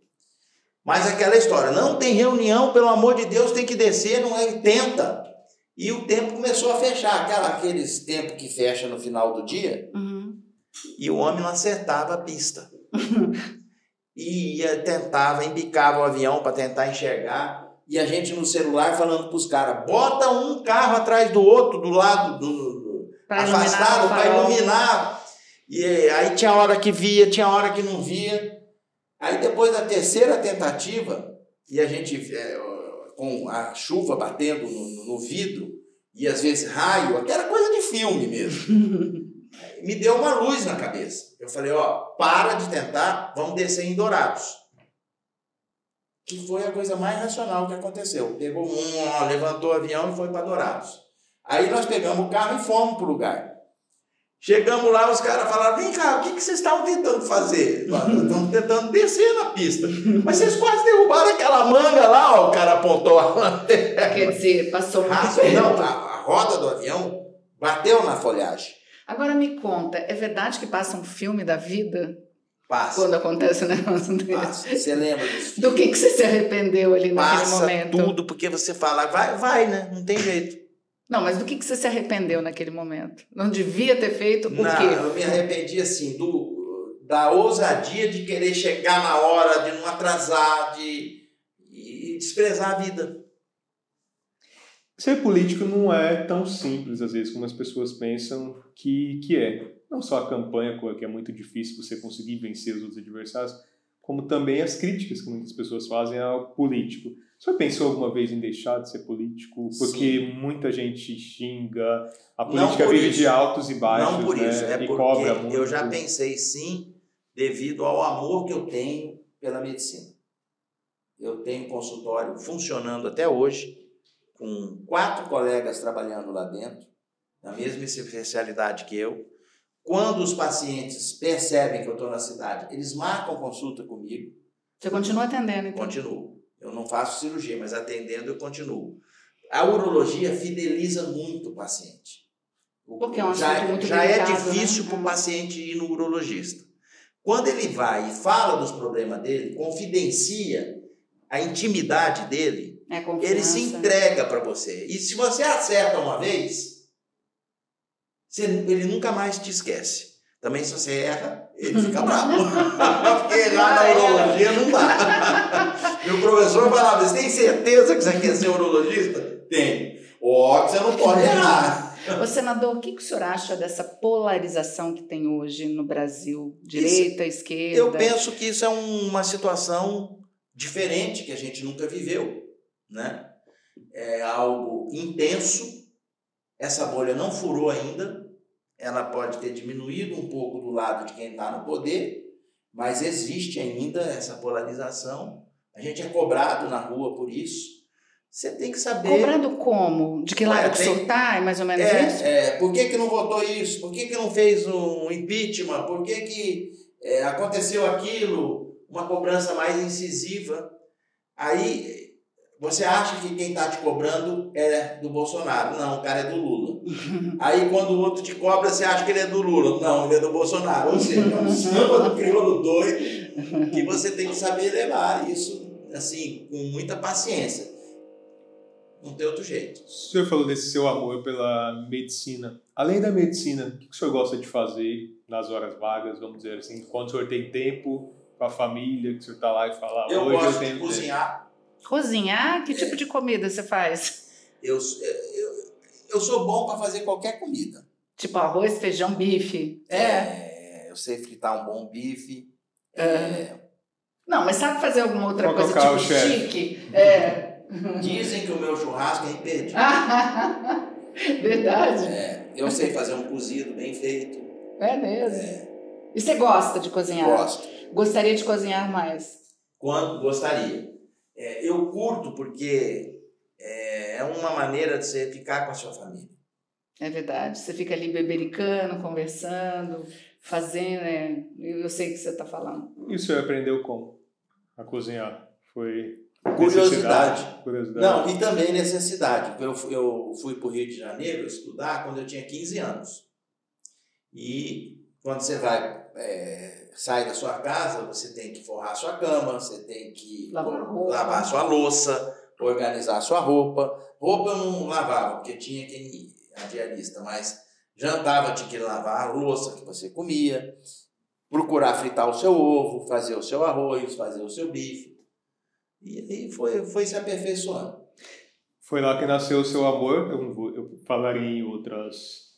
Mas aquela história, não tem reunião, pelo amor de Deus, tem que descer, não é? Tenta. E o tempo começou a fechar, aquela, aqueles tempos que fecha no final do dia, uhum. e o homem não acertava a pista. e ia, tentava, embicava o avião para tentar enxergar. E a gente no celular falando para os caras: bota um carro atrás do outro, do lado do, do Pra afastado, para iluminar. E aí tinha hora que via, tinha hora que não via. Aí depois da terceira tentativa, e a gente é, com a chuva batendo no, no vidro, e às vezes raio, aquela coisa de filme mesmo. [LAUGHS] Me deu uma luz na cabeça. Eu falei, ó, para de tentar, vamos descer em Dourados. Que foi a coisa mais racional que aconteceu. Pegou um, levantou o avião e foi para Dourados. Aí nós pegamos o carro e fomos pro lugar. Chegamos lá, os caras falaram: vem cá, o que, que vocês estavam tentando fazer? Estamos tentando descer na pista. Mas vocês quase derrubaram aquela manga lá, ó, o cara apontou a lanterna. Quer dizer, passou muito perto. não, a, a roda do avião bateu na folhagem. Agora me conta, é verdade que passa um filme da vida Passa. quando acontece um negócio desse? passa. Você lembra disso? Do que, que você se arrependeu ali naquele Passa momento? tudo, porque você fala, vai, vai, né? Não tem jeito. Não, mas do que, que você se arrependeu naquele momento? Não devia ter feito o Não, quê? eu me arrependi assim do, da ousadia de querer chegar na hora, de não atrasar, de e desprezar a vida. Ser político não é tão simples, às vezes, como as pessoas pensam que, que é. Não só a campanha, que é muito difícil você conseguir vencer os outros adversários, como também as críticas que muitas pessoas fazem ao político. Você pensou alguma vez em deixar de ser político? Porque muita gente xinga, a política vive isso. de altos e baixos, não por né? isso, é e porque muito. eu já pensei sim, devido ao amor que eu tenho pela medicina. Eu tenho consultório funcionando até hoje, com quatro colegas trabalhando lá dentro, na mesma especialidade que eu. Quando os pacientes percebem que eu estou na cidade, eles marcam consulta comigo, Você continua atendendo, então? continuo. Eu não faço cirurgia, mas atendendo eu continuo. A urologia fideliza muito o paciente. Porque é um já, muito já é delicado, né? difícil para o paciente ir no urologista. Quando ele vai e fala dos problemas dele, confidencia a intimidade dele, É ele se entrega para você. E se você acerta uma vez, você- ele nunca mais te esquece. Também se você erra, ele [LAUGHS] fica bravo. Porque errar na urologia não dá. Meu professor falava, você tem certeza que você quer ser urologista? Tem. Ó, que você não pode errar. Ô, senador, o que, que o senhor acha dessa polarização que tem hoje no Brasil? Direita, esquerda? Eu penso que isso é uma situação diferente que a gente nunca viveu, né? É algo intenso. Essa bolha não furou ainda. Ela pode ter diminuído um pouco do lado de quem está no poder, mas existe ainda essa polarização. A gente é cobrado na rua por isso. Você tem que saber. Cobrado como? De que lado Ué, que tem- o tá? É mais ou menos isso? É, é, por que, que não votou isso? Por que, que não fez um impeachment? Por que, que é, aconteceu aquilo? Uma cobrança mais incisiva. Aí você acha que quem está te cobrando é do Bolsonaro. Não, o cara é do Lula. [LAUGHS] Aí quando o outro te cobra, você acha que ele é do Lula. Não, ele é do Bolsonaro. Ou seja, é um [LAUGHS] samba do crioulo doido que você tem que saber levar isso assim, com muita paciência. Não tem outro jeito. O senhor falou desse seu amor pela medicina. Além da medicina, o que o senhor gosta de fazer nas horas vagas, vamos dizer assim, quando o senhor tem tempo com a família, que o senhor está lá e fala, Eu hoje gosto eu de tenho tempo." Cozinhar. Cozinhar? Que tipo de comida você faz? Eu, eu, eu sou bom para fazer qualquer comida. Tipo arroz, feijão, bife? É, eu sei fritar um bom bife. É, Não, mas sabe fazer alguma outra é o coisa tipo chique? É. dizem que o meu churrasco é impedido. [LAUGHS] Verdade. É, eu sei fazer um cozido bem feito. É mesmo. E você gosta de cozinhar? Gosto. Gostaria de cozinhar mais? Quando gostaria. É, eu curto porque é, é uma maneira de você ficar com a sua família. É verdade. Você fica ali bebericando, conversando, fazendo. É... Eu sei o que você está falando. E o senhor aprendeu como? A cozinhar? Foi Curiosidade. necessidade? Curiosidade. Não, e também necessidade. Eu, eu fui para o Rio de Janeiro estudar quando eu tinha 15 anos. E quando você vai, é, sai da sua casa, você tem que forrar sua cama, você tem que Lavar roupa. lavar sua louça, organizar sua roupa. Roupa eu não lavava, porque tinha quem a diarista, mas jantava, tinha que lavar a louça que você comia. procurar fritar o seu ovo, fazer o seu arroz, fazer o seu bife. E aí foi, foi se aperfeiçoando. Foi lá que nasceu o seu amor. Eu, eu falaria em outras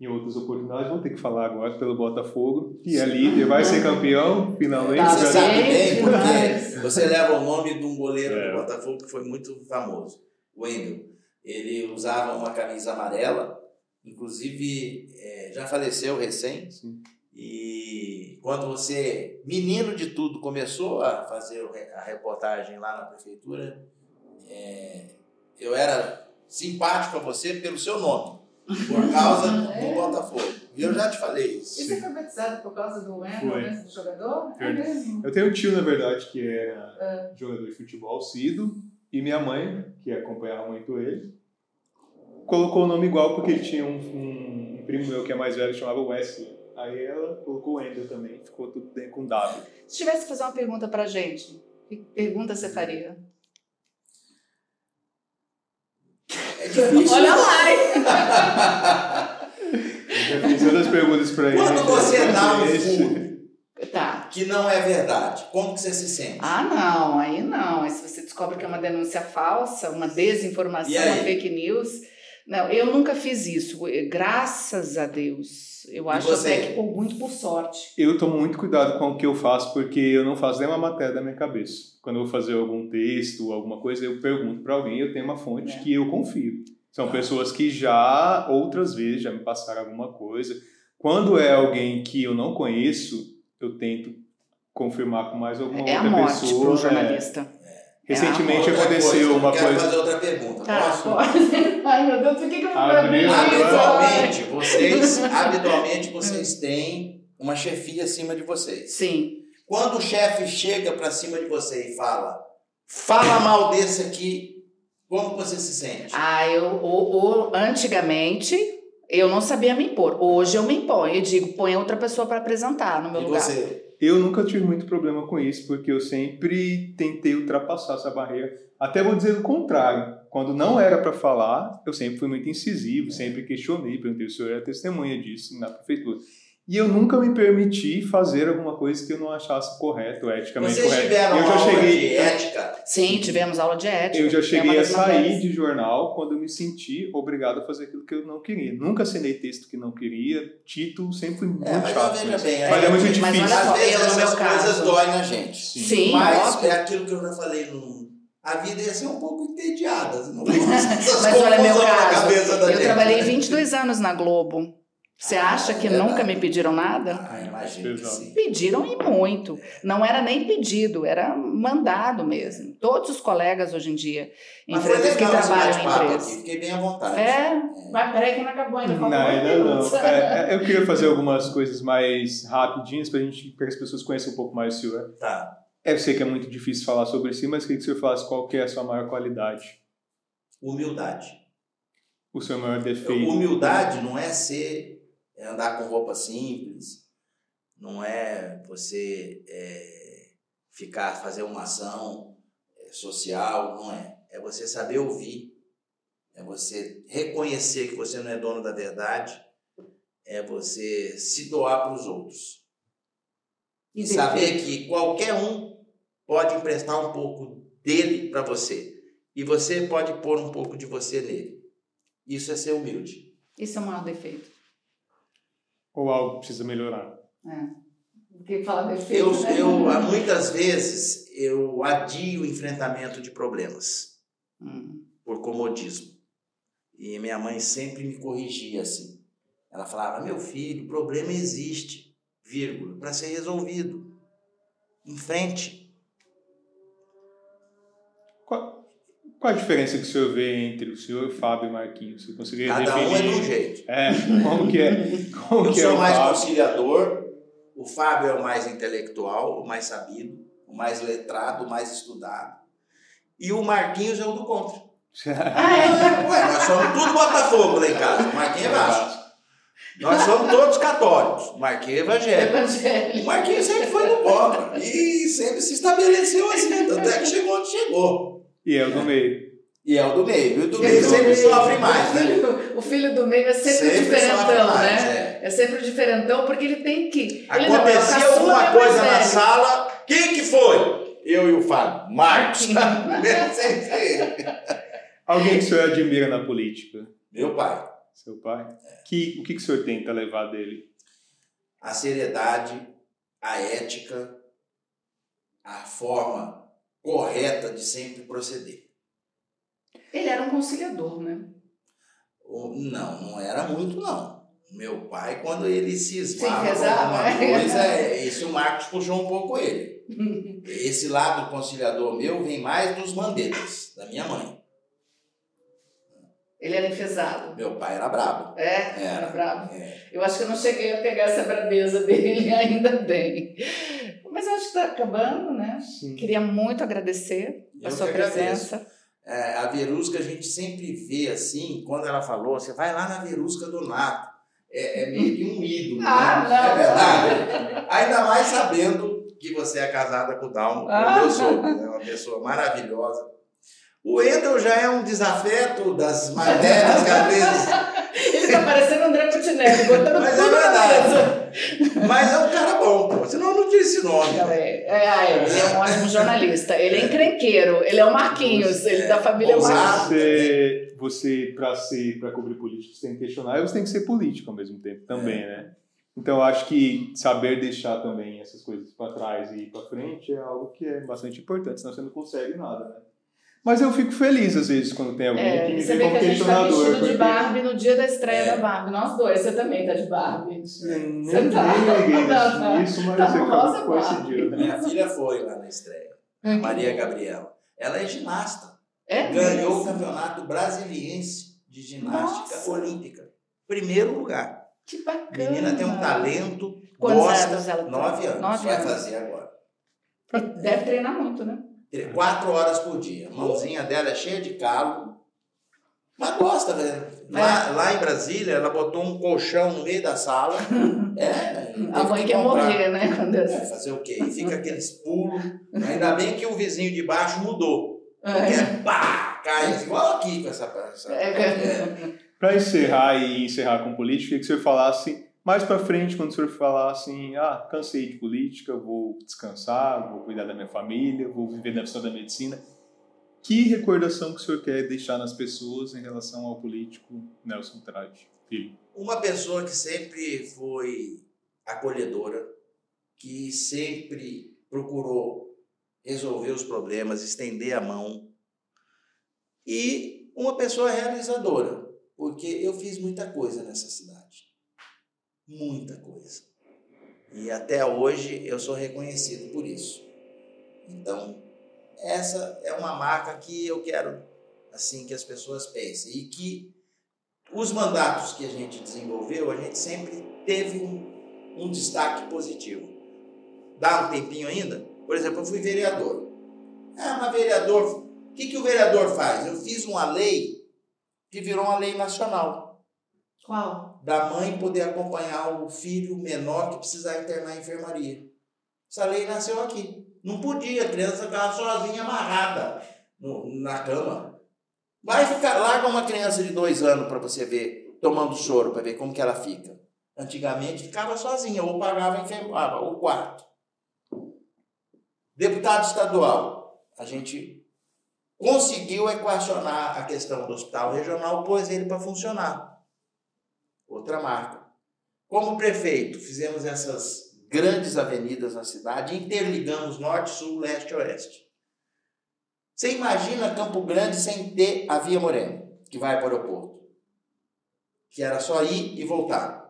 em outras oportunidades. Vou ter que falar agora pelo Botafogo, que é líder, vai ser campeão, finalmente. Tá, você sabe bem, porque [LAUGHS] você leva o nome de um goleiro É. do Botafogo que foi muito famoso, o Wendel. Ele usava uma camisa amarela, inclusive é, já faleceu recém. Sim. E quando você, menino de tudo, começou a fazer a reportagem lá na prefeitura, é, eu era simpático a você pelo seu nome, por causa do Botafogo. E eu já te falei isso. E você foi batizado por causa do Wendel, mesmo do jogador? É mesmo? Eu tenho um tio, na verdade, que era jogador de futebol, Cido, e minha mãe, que acompanhava muito ele, colocou o nome igual porque ele tinha um, um- um primo meu que é mais velho, que chamava Wesley. Aí ela colocou o Ender também, ficou tudo bem com W. Se tivesse que fazer uma pergunta pra gente, que pergunta você faria? É difícil. Olha lá! hein? Eu já fiz outras perguntas pra ele. Quando você dá um furo Tá. que não é verdade, como que você se sente? Ah, não, aí não. Aí se você descobre que é uma denúncia falsa, uma desinformação, uma fake news. Não, eu nunca fiz isso. Graças a Deus. Eu acho até que por muito por sorte. Eu tomo muito cuidado com o que eu faço, porque eu não faço nenhuma matéria da minha cabeça. Quando eu vou fazer algum texto, alguma coisa, eu pergunto para alguém, eu tenho uma fonte É. que eu confio. São pessoas que já, outras vezes, já me passaram alguma coisa. Quando é alguém que eu não conheço, eu tento confirmar com mais alguma é a outra morte pessoa. para um é. jornalista. Recentemente Outra aconteceu coisa, uma eu quero coisa. fazer outra pergunta. Tá, Posso? pode. [LAUGHS] Ai, meu Deus, por que, que eu vou? Habitualmente, vocês, [LAUGHS] habitualmente, vocês têm uma chefia acima de vocês. Sim. Quando o chefe chega pra cima de você e fala, fala mal desse aqui, como você se sente? Ah, eu, o, o- antigamente eu não sabia me impor. Hoje eu me imponho e digo, põe outra pessoa para apresentar no meu e lugar. você? Eu nunca tive muito problema com isso, porque eu sempre tentei ultrapassar essa barreira. Até vou dizer o contrário. Quando não era para falar, eu sempre fui muito incisivo, sempre questionei, perguntei se o senhor era testemunha disso na prefeitura. E eu nunca me permiti fazer alguma coisa que eu não achasse correto, eticamente Vocês correto. tiveram eu já aula cheguei, de ética? Sim, tivemos aula de ética. eu já é cheguei a sair de jornal quando eu me senti obrigado a fazer aquilo que eu não queria. Nunca assinei texto que não queria, título, sempre fui muito É, mas chato. isso. bem, mas é muito mas difícil. só, Às vezes essas coisas caso- doem na gente. Sim, Mas óbvio. é aquilo que eu já falei no. A vida ia ser um pouco entediada. Não [LAUGHS] Mas olha, meu caso, eu gente. trabalhei 22 anos na Globo. Você acha que é nunca me pediram nada? Ah, imagino que sim. Pediram e muito. Não era nem pedido, era mandado mesmo. Todos os colegas hoje em dia, Mas foi empresas que trabalham em empresas. aqui, Fiquei bem à vontade. É, mas peraí que não acabou ainda. Não, ainda não. É, é, eu queria fazer [LAUGHS] algumas coisas mais rapidinhas para que as pessoas conheçam um pouco mais o senhor. Tá. É, Eu sei que é muito difícil falar sobre si, mas queria que o senhor falasse qual que é a sua maior qualidade, Humildade. o seu maior defeito. Humildade não é ser é andar com roupa simples, não é você é, ficar fazer uma ação é, social, não é. É você saber ouvir, é você reconhecer que você não é dono da verdade, é você se doar para os outros. E saber que qualquer um pode emprestar um pouco dele para você. E você pode pôr um pouco de você nele. Isso é ser humilde. Isso é o maior defeito. Ou algo precisa melhorar. Porque fala defeito, Eu, né? eu, muitas vezes, eu adio o enfrentamento de problemas Hum. por comodismo. E minha mãe sempre me corrigia assim. Ela falava: meu filho, o problema existe, vírgula, para ser resolvido. Em frente. Qual a diferença que o senhor vê entre o senhor, Fábio e Marquinhos? Você conseguiria Cada um é de um definir? jeito. É, como que é? Como Eu que é sou o mais Fábio? conciliador, o Fábio é o mais intelectual, o mais sabido, o mais letrado, o mais estudado. E o Marquinhos é o do contra. [LAUGHS] Ah, é? Ué, nós somos tudo Botafogo lá em casa. O Marquinhos é Vasco. Nós somos todos católicos. O Marquinhos é evangélico. O Evangelho. Marquinhos sempre foi no contra. E sempre se estabeleceu assim. Tanto é que chegou onde chegou. E é o do meio. E é o do meio. E o do meio sempre sofre mais, o né? filho, o filho do meio é sempre, Sempre diferentão, mais, né? é. É sempre o diferentão, porque ele tem que. É Acontecia alguma é mais coisa na sala, quem que foi? Eu e o Fábio. Marcos. [LAUGHS] Alguém que o senhor admira na política? Meu pai. Seu pai? Que, o que, que o senhor tenta levar dele? A seriedade, a ética, a forma correta de sempre proceder. Ele era um conciliador, né? O- Não, não era muito, não. Meu pai, quando ele cismava Sim, alguma né? coisa, [LAUGHS] é, esse o Marcos puxou um pouco ele. Esse lado conciliador meu vem mais dos mandetas, da minha mãe. Ele era enfesado. Meu pai era brabo. É, Era. era bravo. É. Eu acho que eu não cheguei a pegar essa brabeza [LAUGHS] dele, ainda bem. Mas eu acho que está acabando, né? Sim. Queria muito agradecer a Eu sua agradeço. presença. É, a Verusca a gente sempre vê assim, quando ela falou, você vai lá na Verusca do Nato. É, é meio que um ídolo, [LAUGHS] Ah, né? não. É verdade. Ainda mais sabendo que você é casada com o Dalmo, Ah. eu sou. É uma pessoa maravilhosa. O Wendel já é um desafeto das mais velhas, que às vezes. [LAUGHS] Tá parecendo André Putinelli, botando Mas é tudo na verdade. Mas é um cara bom, pô. Senão eu não tinha esse nome. É, é, ah, ele é um ótimo jornalista. Ele é encrenqueiro, ele é o Marquinhos, ele da família. Marquinhos. Você, você para ser, para cobrir política, você tem que questionar e você tem que ser político ao mesmo tempo também, né? Então, eu acho que saber deixar também essas coisas para trás e ir para frente é algo que é bastante importante, senão você não consegue nada, né? Mas eu fico feliz às vezes quando tem alguém É, que me você vê que a gente tá vestido de Barbie no dia da estreia É. da Barbie. Nós dois, você também tá de Barbie. Nem, Você nem, tá- nem liguei [LAUGHS] não. nisso, mas Tá acabou rosa coincidiu? Minha filha foi lá na estreia. Maria Gabriela. Ela é ginasta. É Ganhou o campeonato brasiliense de ginástica Nossa. olímpica. Primeiro lugar. Que bacana. Menina tem um talento. Quantos gosta. anos ela tem? Nove anos. Nove vai anos. fazer agora. Deve treinar muito, né? Quatro horas por dia. A mãozinha dela é cheia de calo. Mas gosta, velho. Lá, lá em Brasília, ela botou um colchão no meio da sala. [LAUGHS] É, A mãe que quer comprar. morrer, né? Quando É, é... fazer o quê? E fica aqueles pulos. Ainda bem que o vizinho de baixo mudou. É. Porque pá, cai igual aqui com essa. essa É. Para encerrar e encerrar com política, queria que senhor falasse mais para frente, quando o senhor falar assim, ah, cansei de política, vou descansar, vou cuidar da minha família, vou viver na opção da medicina. Que recordação que o senhor quer deixar nas pessoas em relação ao político Nelson Trade, filho? Uma pessoa que sempre foi acolhedora, que sempre procurou resolver os problemas, estender a mão. E uma pessoa realizadora, porque eu fiz muita coisa nessa cidade. Muita coisa. E até hoje eu sou reconhecido por isso. Então, essa é uma marca que eu quero assim que as pessoas pensem e que os mandatos que a gente desenvolveu, a gente sempre teve um, um destaque positivo. Dá um tempinho ainda? Por exemplo, eu fui vereador. Ah, mas vereador, o que, que o vereador faz? Eu fiz uma lei que virou uma lei nacional. Qual? Da mãe poder acompanhar o filho menor que precisar internar em enfermaria. Essa lei nasceu aqui. Não podia, a criança ficava sozinha, amarrada no- na cama. Vai ficar, larga uma criança de dois anos para você ver, tomando soro, para ver como que ela fica. Antigamente ficava sozinha, ou pagava enfermava, o quarto. Deputado estadual, a gente conseguiu equacionar a questão do hospital regional, pôs ele para funcionar. Outra marca. Como prefeito, fizemos essas grandes avenidas na cidade, interligamos norte, sul, leste e oeste. Você imagina Campo Grande sem ter a Via Morena, que vai para o aeroporto. Que era só ir e voltar.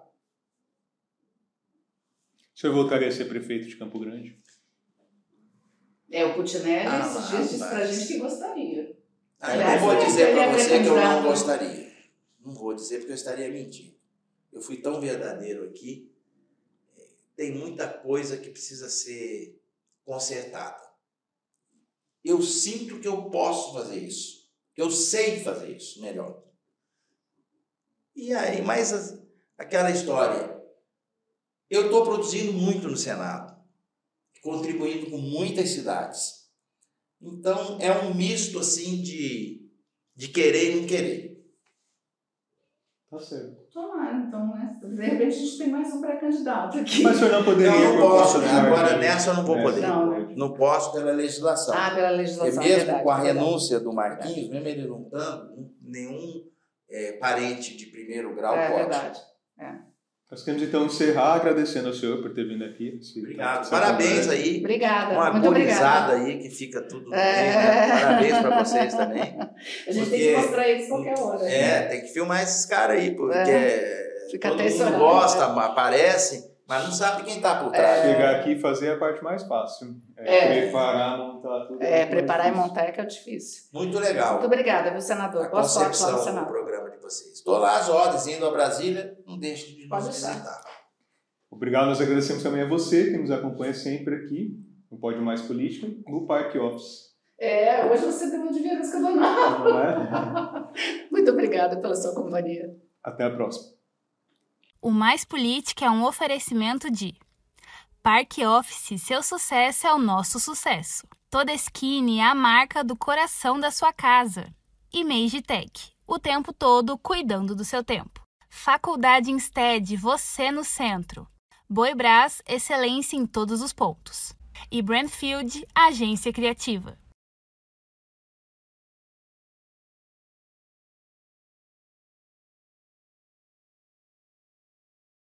O senhor voltaria a ser prefeito de Campo Grande? É, o Putinelli Ah, esses dias disse pra rapaz. gente que gostaria. Ah, eu não vou dizer para é você que eu não gostaria. Não vou dizer porque eu estaria mentindo. Eu fui tão verdadeiro aqui. Tem muita coisa que precisa ser consertada. Eu sinto que eu posso fazer isso. Que eu sei fazer isso melhor. E aí, mais aquela história. Eu estou produzindo muito no Senado, contribuindo com muitas cidades. Então, é um misto assim de, de querer e não querer. Tá certo. Tomara, então, né? De repente a gente tem mais um pré-candidato aqui. Mas o senhor não poderia. Não, não posso, né? Agora nessa eu não vou É, poder. Não, né? Não posso pela legislação. Ah, pela Porque legislação. mesmo verdade, com a verdade. renúncia do Marquinhos, mesmo ele não estando, nenhum é, parente de primeiro grau É pode. verdade. Nós queremos então encerrar agradecendo ao senhor por ter vindo aqui. Obrigado. Parabéns conversa. aí. Obrigada. Uma muito gurizada obrigada. aí que fica tudo É. bem, né? Parabéns pra vocês também. [LAUGHS] A gente tem Porque- que mostrar eles qualquer hora. né? É, tem que filmar esses caras aí, porque Fica todo mundo gosta, né? aparece, mas não sabe quem tá por trás. Chegar aqui e fazer a parte mais fácil. É, É. Preparar, montar tudo. É, preparar e montar é que é difícil. Muito legal. Muito obrigada, viu, senador? a Boa sorte lá no Senado. Vocês. Estou lá às ordens, indo a Brasília, não deixe de nos visitar. Obrigado, nós agradecemos também a você que nos acompanha sempre aqui no Pode Mais Política, no Parque Office. É, hoje você deu uma de Verusca Donal. Não é? [LAUGHS] Muito obrigada pela sua companhia. Até a próxima. O Mais Política é um oferecimento de Parque Office, seu sucesso é o nosso sucesso. Toda Skin é a marca do coração da sua casa. E Magitech, o tempo todo cuidando do seu tempo. Faculdade Instead, você no centro. Boi Brás, excelência em todos os pontos. E Brandfield, agência criativa.